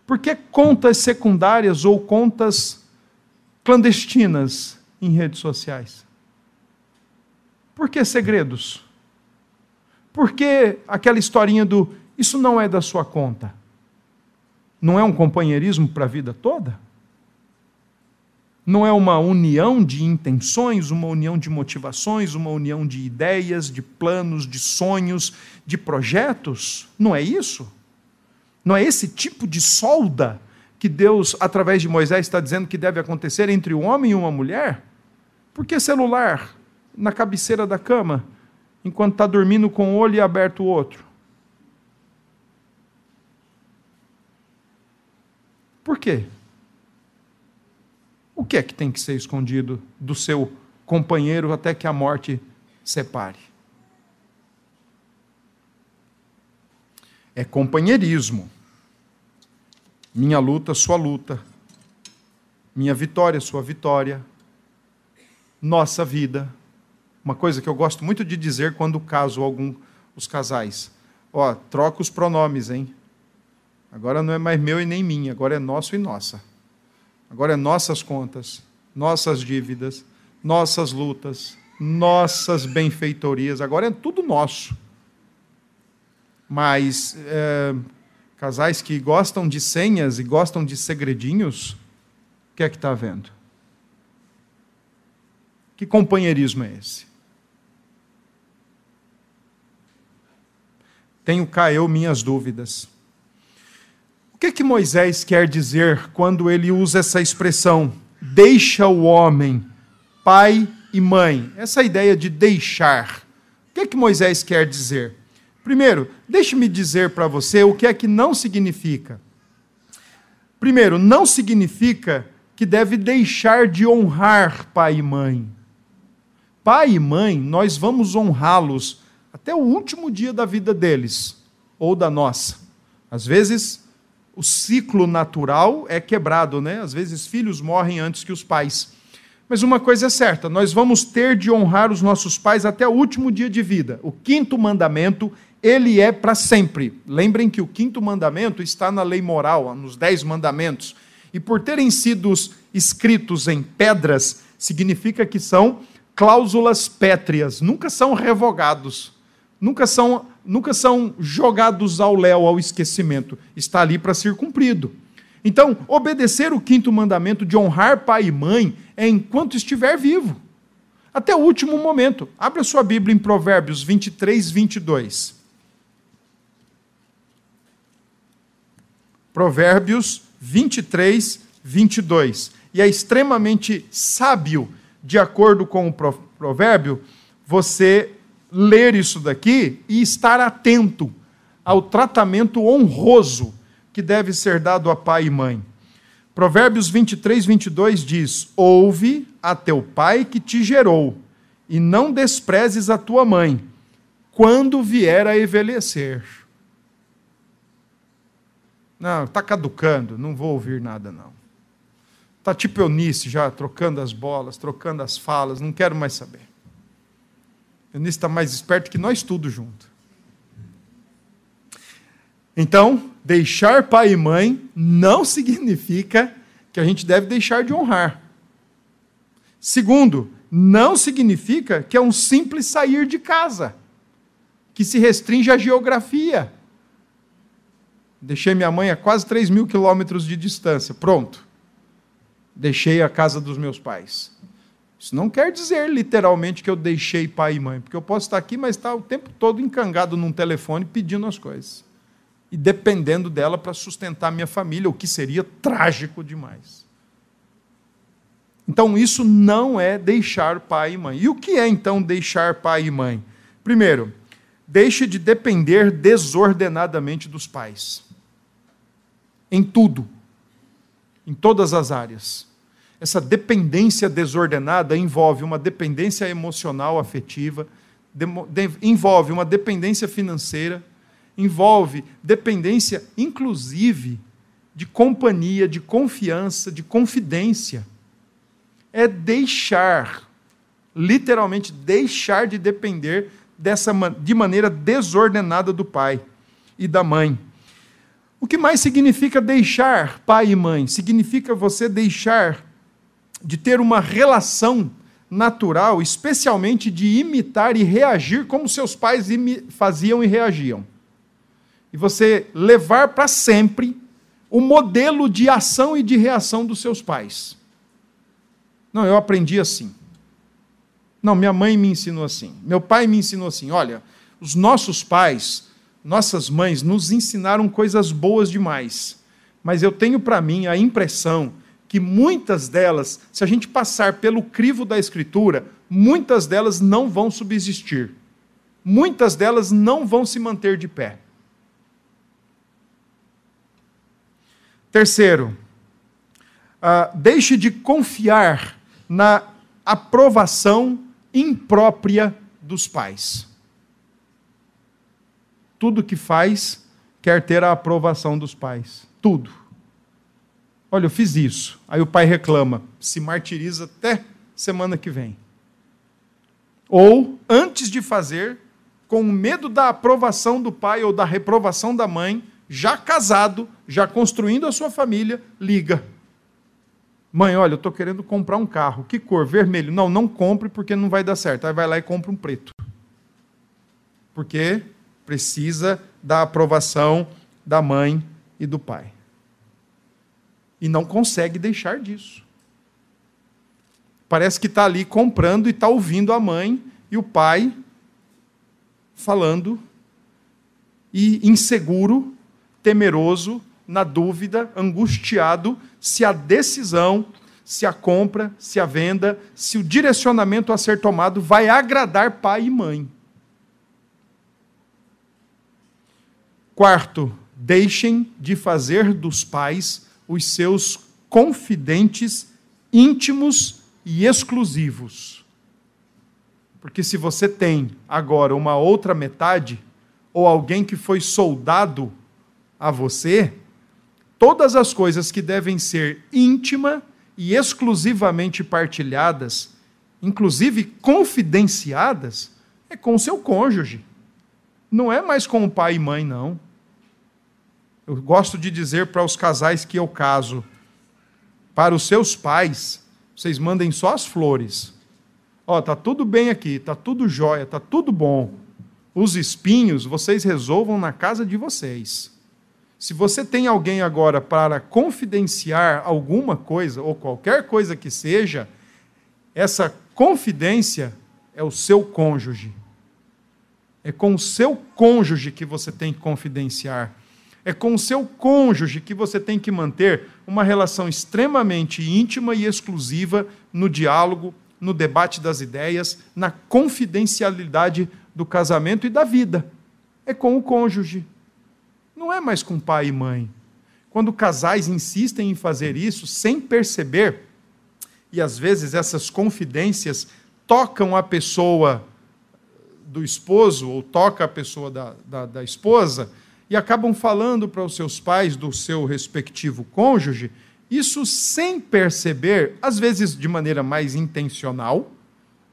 Por que contas secundárias ou contas clandestinas em redes sociais? Por que segredos? Por que aquela historinha do isso não é da sua conta? Não é um companheirismo para a vida toda? Não é uma união de intenções, uma união de motivações, uma união de ideias, de planos, de sonhos, de projetos? Não é isso? Não é esse tipo de solda que Deus, através de Moisés, está dizendo que deve acontecer entre um homem e uma mulher? Por que celular na cabeceira da cama, enquanto está dormindo com um olho e aberto o outro? Por quê? O que é que tem que ser escondido do seu companheiro até que a morte separe? É companheirismo. Minha luta, sua luta. Minha vitória, sua vitória. Nossa vida. Uma coisa que eu gosto muito de dizer quando caso algum os casais. Ó, troca os pronomes, hein? Agora não é mais meu e nem minha, agora é nosso e nossa. Agora é nossas contas, nossas dívidas, nossas lutas, nossas benfeitorias. Agora é tudo nosso. Mas é, casais que gostam de senhas e gostam de segredinhos, o que é que está havendo? Que companheirismo é esse? Tenho cá eu minhas dúvidas que, que Moisés quer dizer quando ele usa essa expressão, deixa o homem, pai e mãe? Essa ideia de deixar. O que, que Moisés quer dizer? Primeiro, deixe-me dizer para você o que é que não significa. Primeiro, não significa que deve deixar de honrar pai e mãe. Pai e mãe, nós vamos honrá-los até o último dia da vida deles, ou da nossa. Às vezes, o ciclo natural é quebrado, né? Às vezes filhos morrem antes que os pais. Mas uma coisa é certa, nós vamos ter de honrar os nossos pais até o último dia de vida. O quinto mandamento, ele é para sempre. Lembrem que o quinto mandamento está na lei moral, nos dez mandamentos. E por terem sido escritos em pedras, significa que são cláusulas pétreas, nunca são revogados, nunca são, nunca são jogados ao léu, ao esquecimento. Está ali para ser cumprido. Então, obedecer o quinto mandamento de honrar pai e mãe é enquanto estiver vivo, até o último momento. Abra sua Bíblia em Provérbios 23, 22. Provérbios 23, 22. E é extremamente sábio, de acordo com o provérbio, você ler isso daqui e estar atento ao tratamento honroso que deve ser dado a pai e mãe. Provérbios 23, 22 diz: Ouve a teu pai que te gerou, e não desprezes a tua mãe, quando vier a envelhecer. Não, está caducando, não vou ouvir nada, não. Está tipo Eunice já, trocando as bolas, trocando as falas, não quero mais saber. Eunice está mais esperto que nós tudo junto. Então, deixar pai e mãe não significa que a gente deve deixar de honrar. Segundo, não significa que é um simples sair de casa, que se restringe à geografia. Deixei minha mãe a quase 3 mil quilômetros de distância. Pronto. Deixei a casa dos meus pais. Isso não quer dizer literalmente que eu deixei pai e mãe, porque eu posso estar aqui, mas estar o tempo todo encangado num telefone pedindo as coisas. E dependendo dela para sustentar minha família, o que seria trágico demais. Então, isso não é deixar pai e mãe. E o que é então deixar pai e mãe? Primeiro, deixe de depender desordenadamente dos pais em tudo, em todas as áreas. Essa dependência desordenada envolve uma dependência emocional, afetiva, envolve uma dependência financeira, envolve dependência, inclusive, de companhia, de confiança, de confidência. É deixar, literalmente, deixar de depender dessa, de maneira desordenada do pai e da mãe. O que mais significa deixar pai e mãe? Significa você deixar de ter uma relação natural, especialmente de imitar e reagir como seus pais faziam e reagiam. E você levar para sempre o modelo de ação e de reação dos seus pais. Não, eu aprendi assim. Não, minha mãe me ensinou assim. Meu pai me ensinou assim. Olha, os nossos pais nossas mães nos ensinaram coisas boas demais, mas eu tenho para mim a impressão que muitas delas, se a gente passar pelo crivo da Escritura, muitas delas não vão subsistir. Muitas delas não vão se manter de pé. Terceiro, uh, deixe de confiar na aprovação imprópria dos pais tudo que faz quer ter a aprovação dos pais. Tudo. Olha, eu fiz isso. Aí o pai reclama, se martiriza até semana que vem. Ou, antes de fazer, com medo da aprovação do pai ou da reprovação da mãe, já casado, já construindo a sua família, liga. Mãe, olha, eu estou querendo comprar um carro. Que cor? Vermelho. Não, não compre porque não vai dar certo. Aí vai lá e compra um preto. Porque precisa da aprovação da mãe e do pai. E não consegue deixar disso. Parece que está ali comprando e está ouvindo a mãe e o pai falando, e inseguro, temeroso, na dúvida, angustiado se a decisão, se a compra, se a venda, se o direcionamento a ser tomado vai agradar pai e mãe. Quarto, deixem de fazer dos pais os seus confidentes íntimos e exclusivos. Porque se você tem agora uma outra metade, ou alguém que foi soldado a você, todas as coisas que devem ser íntima e exclusivamente partilhadas, inclusive confidenciadas, é com seu cônjuge. Não é mais com o pai e mãe, não. Eu gosto de dizer para os casais que eu caso: para os seus pais, vocês mandem só as flores. Ó, tá tudo bem aqui, tá tudo jóia, tá tudo bom. Os espinhos vocês resolvam na casa de vocês. Se você tem alguém agora para confidenciar alguma coisa, ou qualquer coisa que seja, essa confidência é o seu cônjuge. É com o seu cônjuge que você tem que confidenciar. É com o seu cônjuge que você tem que manter uma relação extremamente íntima e exclusiva no diálogo, no debate das ideias, na confidencialidade do casamento e da vida. É com o cônjuge. Não é mais com pai e mãe. Quando casais insistem em fazer isso sem perceber, e às vezes essas confidências tocam a pessoa do esposo, ou toca a pessoa da, da, da esposa, e acabam falando para os seus pais do seu respectivo cônjuge, isso sem perceber, às vezes de maneira mais intencional,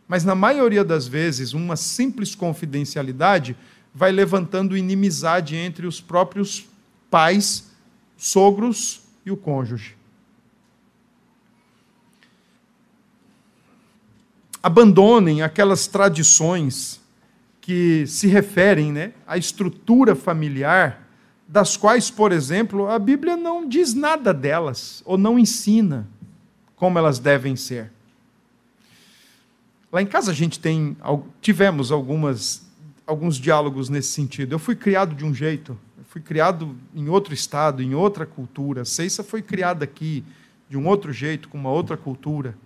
mas na maioria das vezes, uma simples confidencialidade vai levantando inimizade entre os próprios pais, sogros e o cônjuge. Abandonem aquelas tradições que se referem né, à estrutura familiar, das quais, por exemplo, a Bíblia não diz nada delas, ou não ensina como elas devem ser. Lá em casa a gente tem, tivemos algumas alguns diálogos nesse sentido. Eu fui criado de um jeito, fui criado em outro estado, em outra cultura. A Ceissa foi criada aqui de um outro jeito, com uma outra cultura.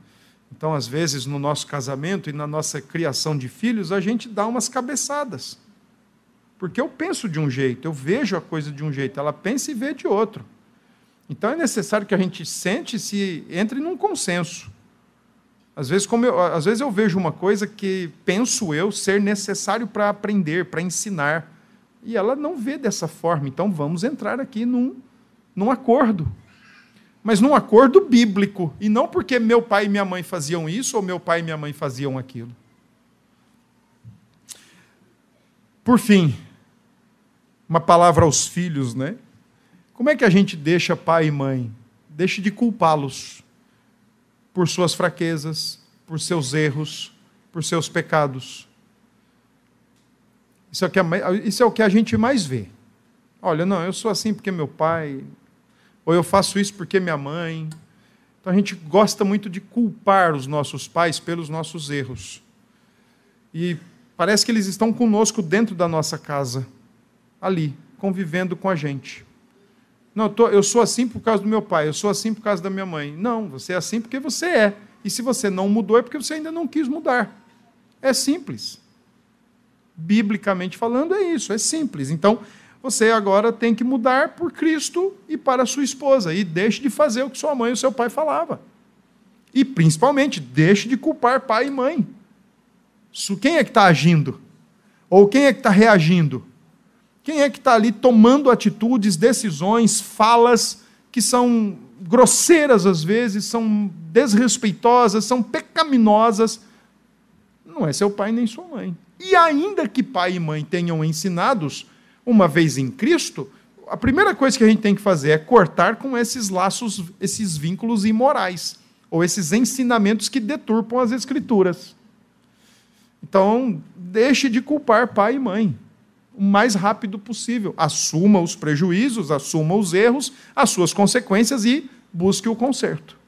Então, às vezes, no nosso casamento e na nossa criação de filhos, a gente dá umas cabeçadas. Porque eu penso de um jeito, eu vejo a coisa de um jeito, ela pensa e vê de outro. Então é necessário que a gente sente se entre num consenso. Às vezes, como eu, às vezes eu vejo uma coisa que penso eu ser necessário para aprender, para ensinar, e ela não vê dessa forma. Então vamos entrar aqui num, num acordo. Mas num acordo bíblico, e não porque meu pai e minha mãe faziam isso ou meu pai e minha mãe faziam aquilo. Por fim, uma palavra aos filhos, né? Como é que a gente deixa pai e mãe? Deixe de culpá-los por suas fraquezas, por seus erros, por seus pecados. Isso é, o que é, isso é o que a gente mais vê. Olha, não, eu sou assim porque meu pai, ou eu faço isso porque minha mãe. Então a gente gosta muito de culpar os nossos pais pelos nossos erros. E parece que eles estão conosco dentro da nossa casa, ali, convivendo com a gente. Não, eu, tô, eu sou assim por causa do meu pai, eu sou assim por causa da minha mãe. Não, você é assim porque você é. E se você não mudou, é porque você ainda não quis mudar. É simples. Biblicamente falando, é isso, é simples. Então, você agora tem que mudar por Cristo e para sua esposa. E deixe de fazer o que sua mãe e seu pai falavam. E, principalmente, deixe de culpar pai e mãe. Quem é que está agindo? Ou quem é que está reagindo? Quem é que está ali tomando atitudes, decisões, falas que são grosseiras às vezes, são desrespeitosas, são pecaminosas? Não é seu pai nem sua mãe. E ainda que pai e mãe tenham ensinados, uma vez em Cristo, a primeira coisa que a gente tem que fazer é cortar com esses laços, esses vínculos imorais, ou esses ensinamentos que deturpam as Escrituras. Então, deixe de culpar pai e mãe o mais rápido possível. Assuma os prejuízos, assuma os erros, as suas consequências e busque o conserto.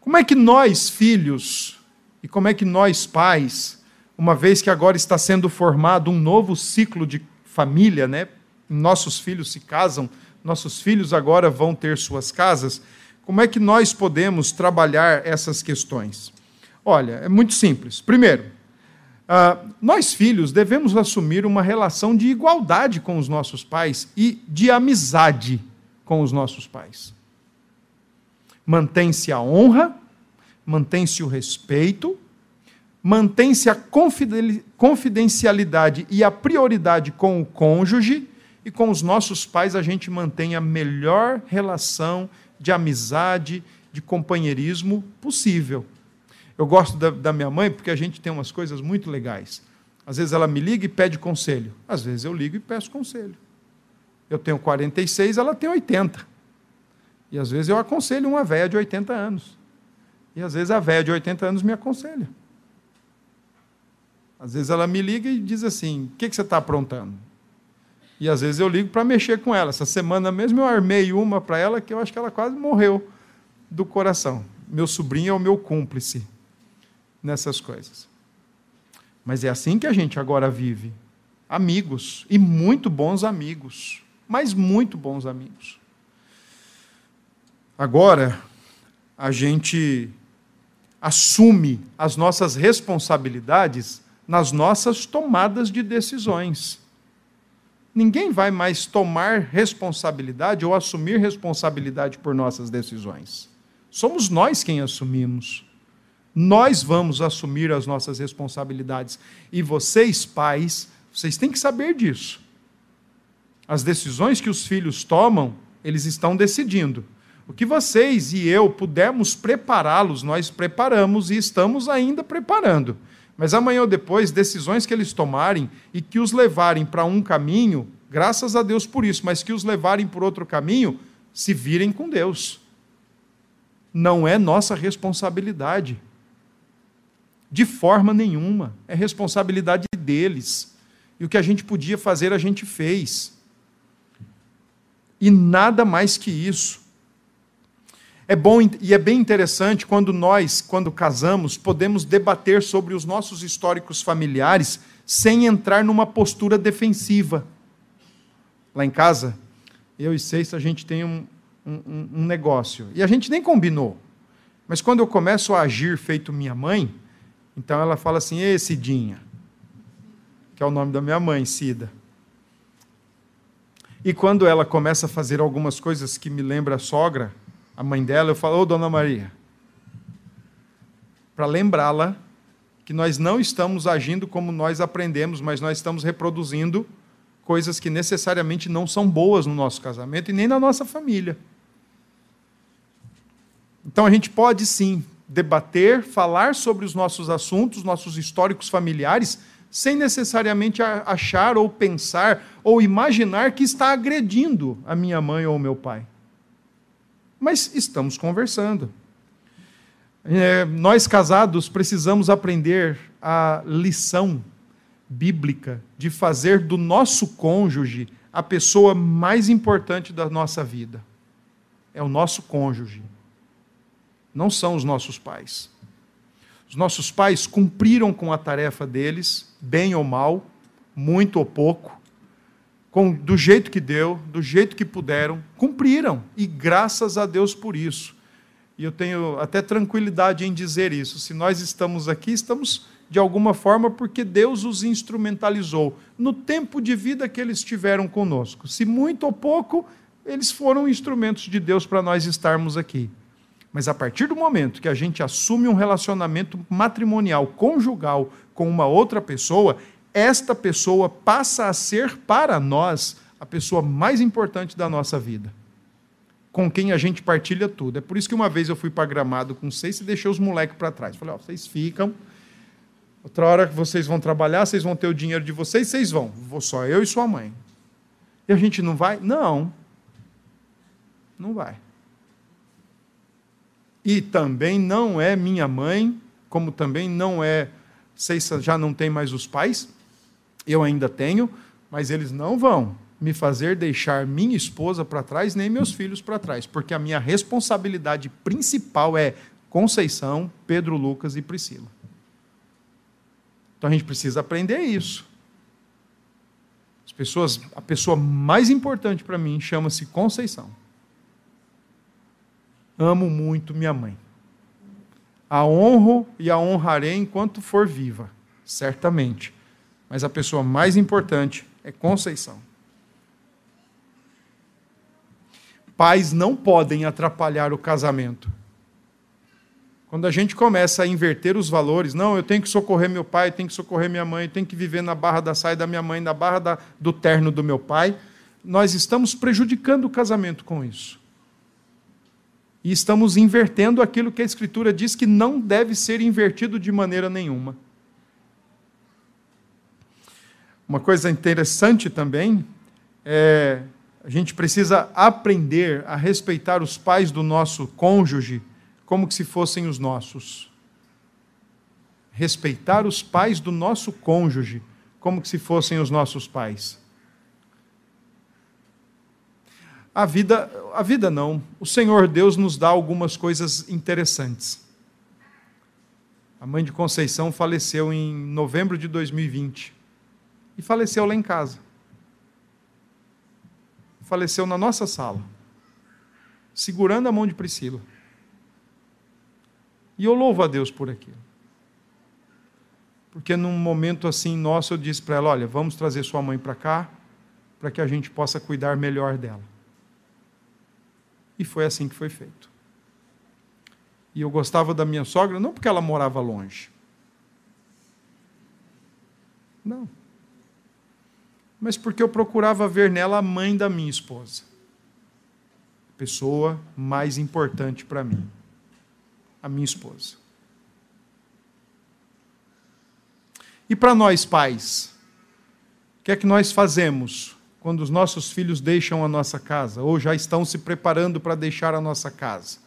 Como é que nós, filhos, e como é que nós, pais, uma vez que agora está sendo formado um novo ciclo de família, né? Nossos filhos se casam, nossos filhos agora vão ter suas casas. Como é que nós podemos trabalhar essas questões? Olha, é muito simples. Primeiro, Uh, nós, filhos, devemos assumir uma relação de igualdade com os nossos pais e de amizade com os nossos pais. Mantém-se a honra, mantém-se o respeito, mantém-se a confidencialidade e a prioridade com o cônjuge, e com os nossos pais a gente mantém a melhor relação de amizade, de companheirismo possível. Eu gosto da, da, minha mãe porque a gente tem umas coisas muito legais. Às vezes ela me liga e pede conselho. Às vezes eu ligo e peço conselho. Eu tenho 46, ela tem 80. E às vezes eu aconselho uma velha de 80 anos. E às vezes a velha de 80 anos me aconselha. Às vezes ela me liga e diz assim: o que, que você está aprontando? E às vezes eu ligo para mexer com ela. Essa semana mesmo eu armei uma para ela que eu acho que ela quase morreu do coração. Meu sobrinho é o meu cúmplice nessas coisas. Mas é assim que a gente agora vive. Amigos, e muito bons amigos, mas muito bons amigos. Agora, a gente assume as nossas responsabilidades nas nossas tomadas de decisões. Ninguém vai mais tomar responsabilidade ou assumir responsabilidade por nossas decisões. Somos nós quem assumimos. Nós vamos assumir as nossas responsabilidades. E vocês, pais, vocês têm que saber disso. As decisões que os filhos tomam, eles estão decidindo. O que vocês e eu pudermos prepará-los, nós preparamos e estamos ainda preparando. Mas amanhã ou depois, decisões que eles tomarem e que os levarem para um caminho, graças a Deus por isso, mas que os levarem por outro caminho, se virem com Deus. Não é nossa responsabilidade. De forma nenhuma. É responsabilidade deles. E o que a gente podia fazer, a gente fez. E nada mais que isso. É bom e é bem interessante quando nós, quando casamos, podemos debater sobre os nossos históricos familiares sem entrar numa postura defensiva. Lá em casa, eu e Seis, a gente tem um, um, um negócio. E a gente nem combinou. Mas quando eu começo a agir feito minha mãe, então ela fala assim: Ei, Cidinha, que é o nome da minha mãe, Cida. E quando ela começa a fazer algumas coisas que me lembra a sogra, a mãe dela, eu falo: Ô, dona Maria, para lembrá-la que nós não estamos agindo como nós aprendemos, mas nós estamos reproduzindo coisas que necessariamente não são boas no nosso casamento e nem na nossa família. Então a gente pode sim debater, falar sobre os nossos assuntos, nossos históricos familiares, sem necessariamente achar ou pensar ou imaginar que está agredindo a minha mãe ou o meu pai. Mas estamos conversando. É, nós casados precisamos aprender a lição bíblica de fazer do nosso cônjuge a pessoa mais importante da nossa vida. É o nosso cônjuge não são os nossos pais. Os nossos pais cumpriram com a tarefa deles, bem ou mal, muito ou pouco, com, do jeito que deu, do jeito que puderam, cumpriram, e graças a Deus por isso. E eu tenho até tranquilidade em dizer isso. Se nós estamos aqui, estamos de alguma forma porque Deus os instrumentalizou no tempo de vida que eles tiveram conosco. Se muito ou pouco, eles foram instrumentos de Deus para nós estarmos aqui. Mas a partir do momento que a gente assume um relacionamento matrimonial, conjugal, com uma outra pessoa, esta pessoa passa a ser para nós a pessoa mais importante da nossa vida. Com quem a gente partilha tudo. É por isso que uma vez eu fui para Gramado com seis e deixei os moleques para trás. Falei, ó, vocês ficam. Outra hora que vocês vão trabalhar, vocês vão ter o dinheiro de vocês, vocês vão. Vou só eu e sua mãe. E a gente não vai? Não. Não vai e também não é minha mãe, como também não é, sei se já não tem mais os pais, eu ainda tenho, mas eles não vão me fazer deixar minha esposa para trás, nem meus filhos para trás, porque a minha responsabilidade principal é Conceição, Pedro Lucas e Priscila. Então a gente precisa aprender isso. As pessoas, a pessoa mais importante para mim chama-se Conceição. Amo muito minha mãe. A honro e a honrarei enquanto for viva, certamente. Mas a pessoa mais importante é Conceição. Pais não podem atrapalhar o casamento. Quando a gente começa a inverter os valores, não, eu tenho que socorrer meu pai, eu tenho que socorrer minha mãe, eu tenho que viver na barra da saia da minha mãe, na barra da, do terno do meu pai, nós estamos prejudicando o casamento com isso e estamos invertendo aquilo que a Escritura diz que não deve ser invertido de maneira nenhuma. Uma coisa interessante também é A gente precisa aprender a respeitar os pais do nosso cônjuge como se fossem os nossos. Respeitar os pais do nosso cônjuge como se fossem os nossos pais. A vida, a vida não. O Senhor Deus nos dá algumas coisas interessantes. A mãe de Conceição faleceu em novembro de 2020 e faleceu lá em casa. Faleceu na nossa sala, segurando a mão de Priscila. E eu louvo a Deus por aquilo. Porque num momento assim nosso eu disse para ela: olha, vamos trazer sua mãe para cá, para que a gente possa cuidar melhor dela. E foi assim que foi feito. E eu gostava da minha sogra não porque ela morava longe. Não. Mas porque eu procurava ver nela a mãe da minha esposa. Pessoa mais importante para mim. A minha esposa. E para nós pais, o que é que nós fazemos quando os nossos filhos deixam a nossa casa ou já estão se preparando para deixar a nossa casa.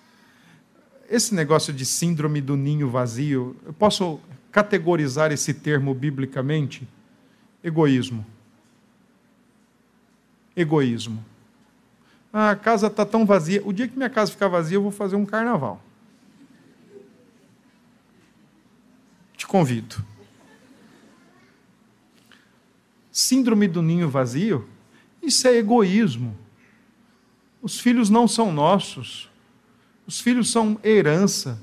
Esse negócio de síndrome do ninho vazio, eu posso categorizar esse termo biblicamente? Egoísmo. Egoísmo. Ah, a casa está tão vazia. O dia que minha casa ficar vazia, eu vou fazer um carnaval. Te convido. Síndrome do ninho vazio isso é egoísmo. Os filhos não são nossos. Os filhos são herança,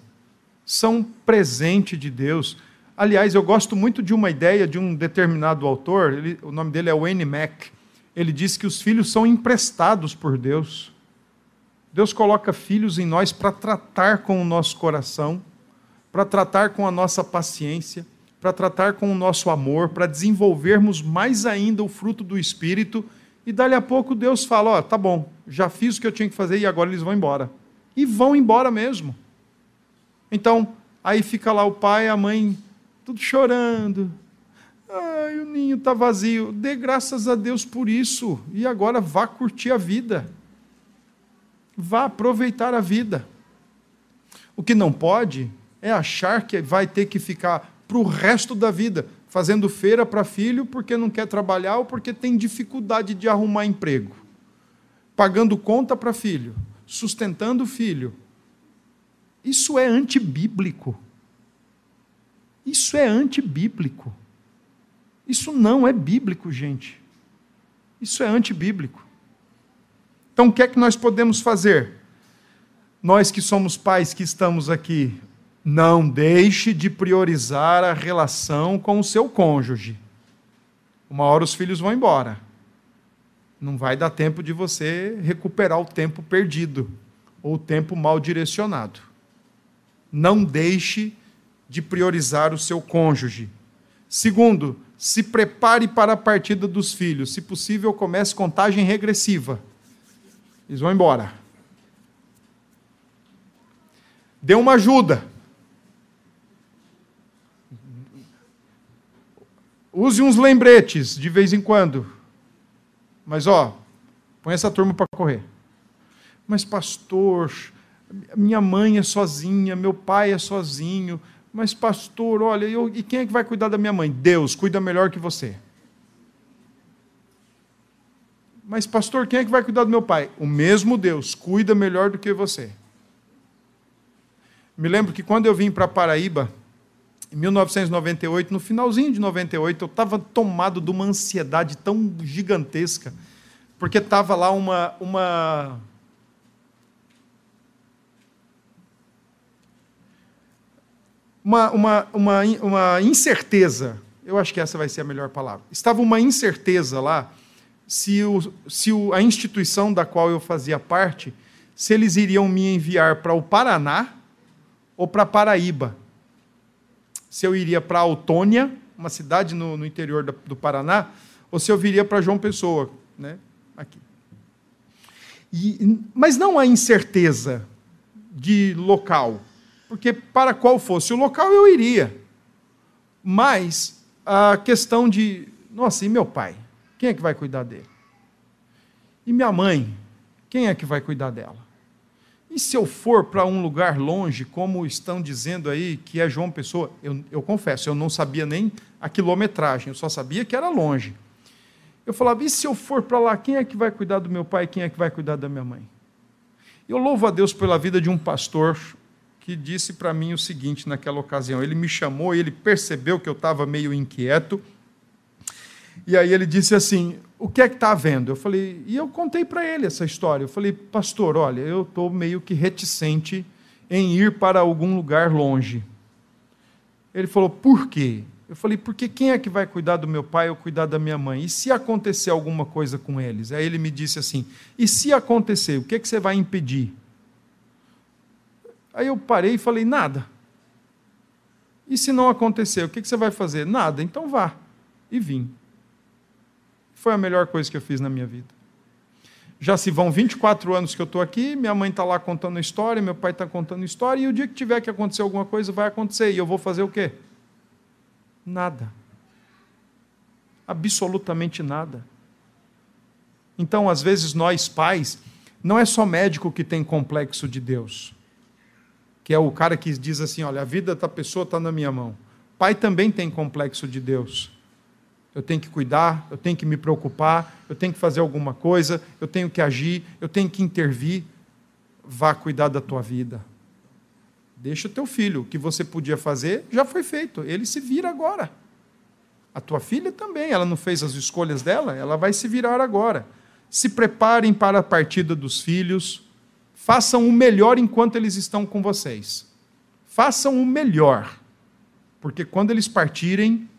são presente de Deus. Aliás, eu gosto muito de uma ideia de um determinado autor, ele, o nome dele é Wayne Mack. Ele diz que os filhos são emprestados por Deus. Deus coloca filhos em nós para tratar com o nosso coração, para tratar com a nossa paciência, para tratar com o nosso amor, para desenvolvermos mais ainda o fruto do Espírito e dali a pouco Deus fala: Ó, oh, tá bom, já fiz o que eu tinha que fazer e agora eles vão embora. E vão embora mesmo. Então, aí fica lá o pai e a mãe, tudo chorando. Ai, o ninho está vazio. Dê graças a Deus por isso. E agora vá curtir a vida. Vá aproveitar a vida. O que não pode é achar que vai ter que ficar para o resto da vida fazendo feira para filho porque não quer trabalhar ou porque tem dificuldade de arrumar emprego, pagando conta para filho, sustentando filho. Isso é antibíblico. Isso é antibíblico. Isso não é bíblico, gente. Isso é antibíblico. Então, o que é que nós podemos fazer? Nós que somos pais que estamos aqui não deixe de priorizar a relação com o seu cônjuge. Uma hora os filhos vão embora. Não vai dar tempo de você recuperar o tempo perdido ou o tempo mal direcionado. Não deixe de priorizar o seu cônjuge. Segundo, se prepare para a partida dos filhos. Se possível, comece contagem regressiva. Eles vão embora. Dê uma ajuda. Use uns lembretes de vez em quando. Mas, ó, põe essa turma para correr. Mas, pastor, minha mãe é sozinha, meu pai é sozinho. Mas, pastor, olha, eu, e quem é que vai cuidar da minha mãe? Deus, cuida melhor que você. Mas, pastor, quem é que vai cuidar do meu pai? O mesmo Deus, cuida melhor do que você. Me lembro que quando eu vim para Paraíba, em 1998, no finalzinho de 98, eu estava tomado de uma ansiedade tão gigantesca, porque estava lá uma, uma uma, uma, uma, uma incerteza, eu acho que essa vai ser a melhor palavra. Estava uma incerteza lá se, o, se o, a instituição da qual eu fazia parte, se eles iriam me enviar para o Paraná ou para Paraíba se eu iria para Autônia, uma cidade no, no interior do, do, Paraná, ou se eu viria para João Pessoa, né? aqui. E, mas não há incerteza de local, porque para qual fosse o local eu iria. Mas a questão de, nossa, e meu pai? Quem é que vai cuidar dele? E minha mãe, quem é que vai cuidar dela? E se eu for para um lugar longe, como estão dizendo aí, que é João Pessoa? Eu, eu confesso, eu não sabia nem a quilometragem, eu só sabia que era longe. Eu falava, e se eu for para lá, quem é que vai cuidar do meu pai, quem é que vai cuidar da minha mãe? Eu louvo a Deus pela vida de um pastor que disse para mim o seguinte naquela ocasião. Ele me chamou, ele percebeu que eu estava meio inquieto, e aí ele disse assim: O que é que está havendo? Eu falei, e eu contei para ele essa história. Eu falei, pastor, olha, eu estou meio que reticente em ir para algum lugar longe. Ele falou, por quê? Eu falei, porque quem é que vai cuidar do meu pai ou cuidar da minha mãe? E se acontecer alguma coisa com eles? Aí ele me disse assim: e se acontecer, o que, é que você vai impedir? Aí eu parei e falei: nada. E se não acontecer, o que, você vai fazer? Nada, então vá. E vim. Foi a melhor coisa que eu fiz na minha vida. Já se vão 24 anos que eu estou aqui, minha mãe está lá contando história, meu pai está contando história, e o dia que tiver que acontecer alguma coisa, vai acontecer. E eu vou fazer o quê? Nada. Absolutamente nada. Então, às vezes, nós pais, não é só médico que tem complexo de Deus, que é o cara que diz assim: olha, a vida da pessoa está na minha mão. Pai também tem complexo de Deus. Eu tenho que cuidar, eu tenho que me preocupar, eu tenho que fazer alguma coisa, eu tenho que agir, eu tenho que intervir. Vá cuidar da tua vida. Deixa o teu filho. O que você podia fazer já foi feito. Ele se vira agora. A tua filha também. Ela não fez as escolhas dela, ela vai se virar agora. Se preparem para a partida dos filhos. Façam o melhor enquanto eles estão com vocês. Façam o melhor. Porque quando eles partirem,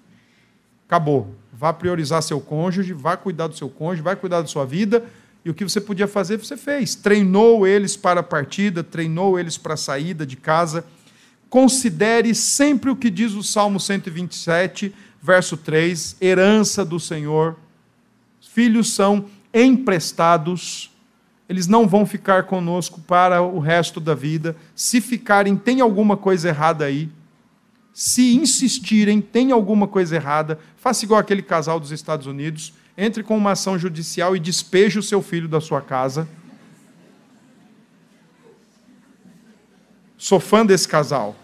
acabou. Vá priorizar seu cônjuge, vá cuidar do seu cônjuge, vai cuidar da sua vida e o que você podia fazer, você fez. Treinou eles para a partida, treinou eles para a saída de casa. Considere sempre o que diz o Salmo 127, verso 3, herança do Senhor. Filhos são emprestados, eles não vão ficar conosco para o resto da vida. Se ficarem, tem alguma coisa errada aí. Se insistirem, tem alguma coisa errada. Faça igual aquele casal dos Estados Unidos entre com uma ação judicial e despeje o seu filho da sua casa. Sou fã desse casal.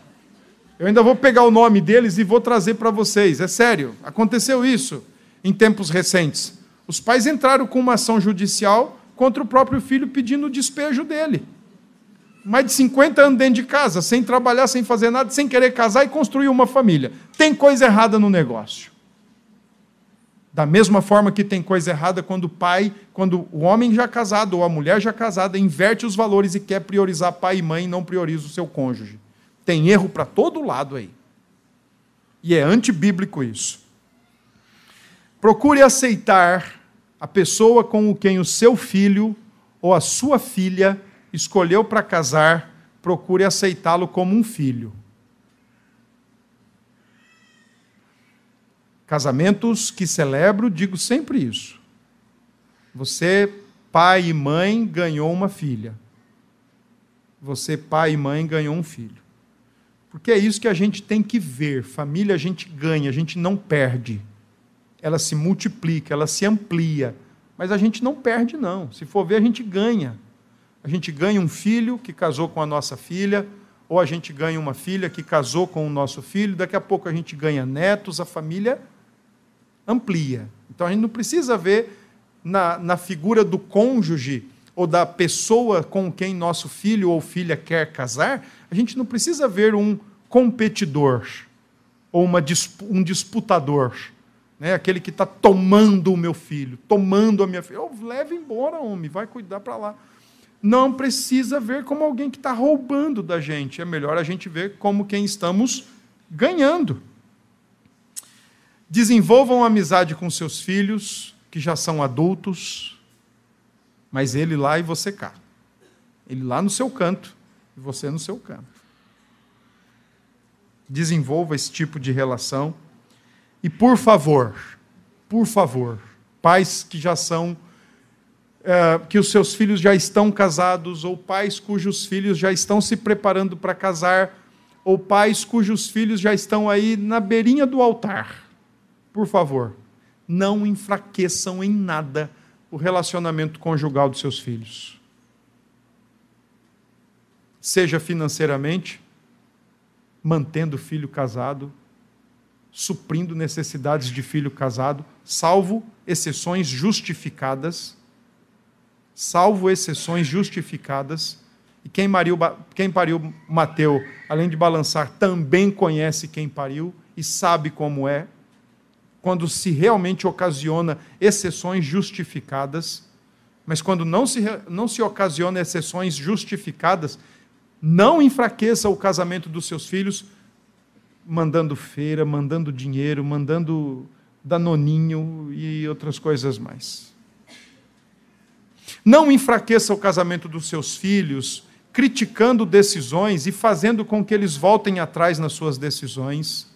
Eu ainda vou pegar o nome deles e vou trazer para vocês. É sério, aconteceu isso em tempos recentes. Os pais entraram com uma ação judicial contra o próprio filho pedindo o despejo dele. Mais de 50 anos dentro de casa, sem trabalhar, sem fazer nada, sem querer casar e construir uma família. Tem coisa errada no negócio. Da mesma forma que tem coisa errada quando o pai, quando o homem já casado ou a mulher já casada inverte os valores e quer priorizar pai e mãe e não prioriza o seu cônjuge. Tem erro para todo lado aí. E é antibíblico isso. Procure aceitar a pessoa com quem o seu filho ou a sua filha escolheu para casar, procure aceitá-lo como um filho. Casamentos que celebro, digo sempre isso. Você, pai e mãe, ganhou uma filha. Você, pai e mãe, ganhou um filho. Porque é isso que a gente tem que ver. Família a gente ganha, a gente não perde. Ela se multiplica, ela se amplia. Mas a gente não perde, não. Se for ver, a gente ganha. A gente ganha um filho que casou com a nossa filha, ou a gente ganha uma filha que casou com o nosso filho, daqui a pouco a gente ganha netos, a família amplia. Então a gente não precisa ver na, na figura do cônjuge ou da pessoa com quem nosso filho ou filha quer casar, a gente não precisa ver um competidor ou uma, um disputador. Né? Aquele que está tomando o meu filho, tomando a minha filha. Oh, leve embora, homem, vai cuidar para lá. Não precisa ver como alguém que está roubando da gente. É melhor a gente ver como quem estamos ganhando. Desenvolvam amizade com seus filhos, que já são adultos, mas ele lá e você cá. Ele lá no seu canto e você no seu canto. Desenvolva esse tipo de relação. E por favor, por favor, pais que já são, é, que os seus filhos já estão casados, ou pais cujos filhos já estão se preparando para casar, ou pais cujos filhos já estão aí na beirinha do altar por favor, não enfraqueçam em nada o relacionamento conjugal dos seus filhos. Seja financeiramente, mantendo o filho casado, suprindo necessidades de filho casado, salvo exceções justificadas. Salvo exceções justificadas. E quem, mariu, quem pariu Mateu, além de balançar, também conhece quem pariu e sabe como é. Quando se realmente ocasiona exceções justificadas, mas quando não se, não se ocasiona exceções justificadas, não enfraqueça o casamento dos seus filhos, mandando feira, mandando dinheiro, mandando danoninho e outras coisas mais. Não enfraqueça o casamento dos seus filhos, criticando decisões e fazendo com que eles voltem atrás nas suas decisões.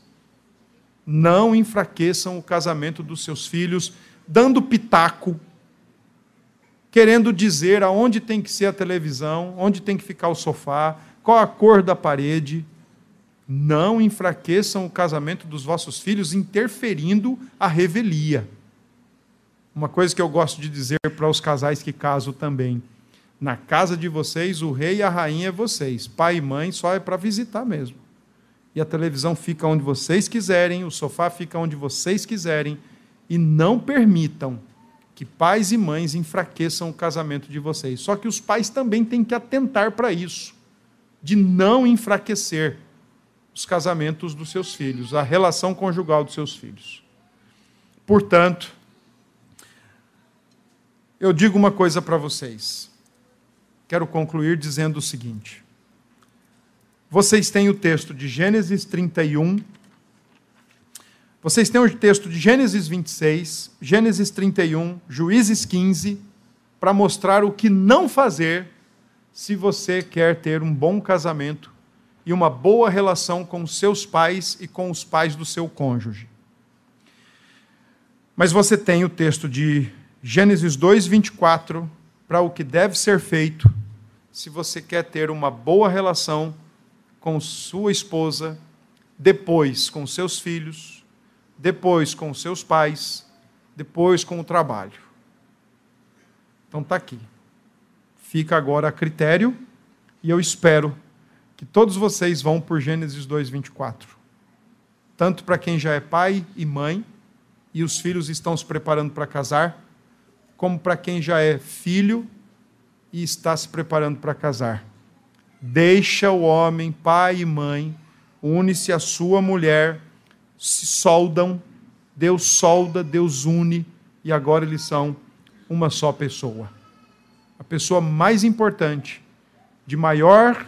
Não enfraqueçam o casamento dos seus filhos, dando pitaco, querendo dizer aonde tem que ser a televisão, onde tem que ficar o sofá, qual a cor da parede. Não enfraqueçam o casamento dos vossos filhos, interferindo a revelia. Uma coisa que eu gosto de dizer para os casais que casam também. Na casa de vocês, o rei e a rainha é vocês. Pai e mãe só é para visitar mesmo. E a televisão fica onde vocês quiserem, o sofá fica onde vocês quiserem. E não permitam que pais e mães enfraqueçam o casamento de vocês. Só que os pais também têm que atentar para isso, de não enfraquecer os casamentos dos seus filhos, a relação conjugal dos seus filhos. Portanto, eu digo uma coisa para vocês. Quero concluir dizendo o seguinte: vocês têm o texto de Gênesis 31, vocês têm o texto de Gênesis 26, Gênesis 31, Juízes 15, para mostrar o que não fazer se você quer ter um bom casamento e uma boa relação com seus pais e com os pais do seu cônjuge. Mas você tem o texto de Gênesis 2, 24, para o que deve ser feito se você quer ter uma boa relação com sua esposa, depois com seus filhos, depois com seus pais, depois com o trabalho. Então está aqui. Fica agora a critério e eu espero que todos vocês vão por Gênesis 2:24. Tanto para quem já é pai e mãe e os filhos estão se preparando para casar, como para quem já é filho e está se preparando para casar. Deixa o homem, pai e mãe, une-se à sua mulher, se soldam, Deus solda, Deus une, e agora eles são uma só pessoa. A pessoa mais importante, de maior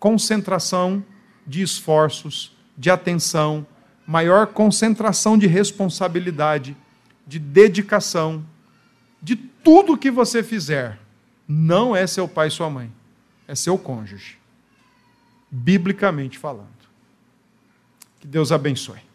concentração de esforços, de atenção, maior concentração de responsabilidade, de dedicação, de tudo que você fizer, não é seu pai e sua mãe, é seu cônjuge. Biblicamente falando. Que Deus abençoe.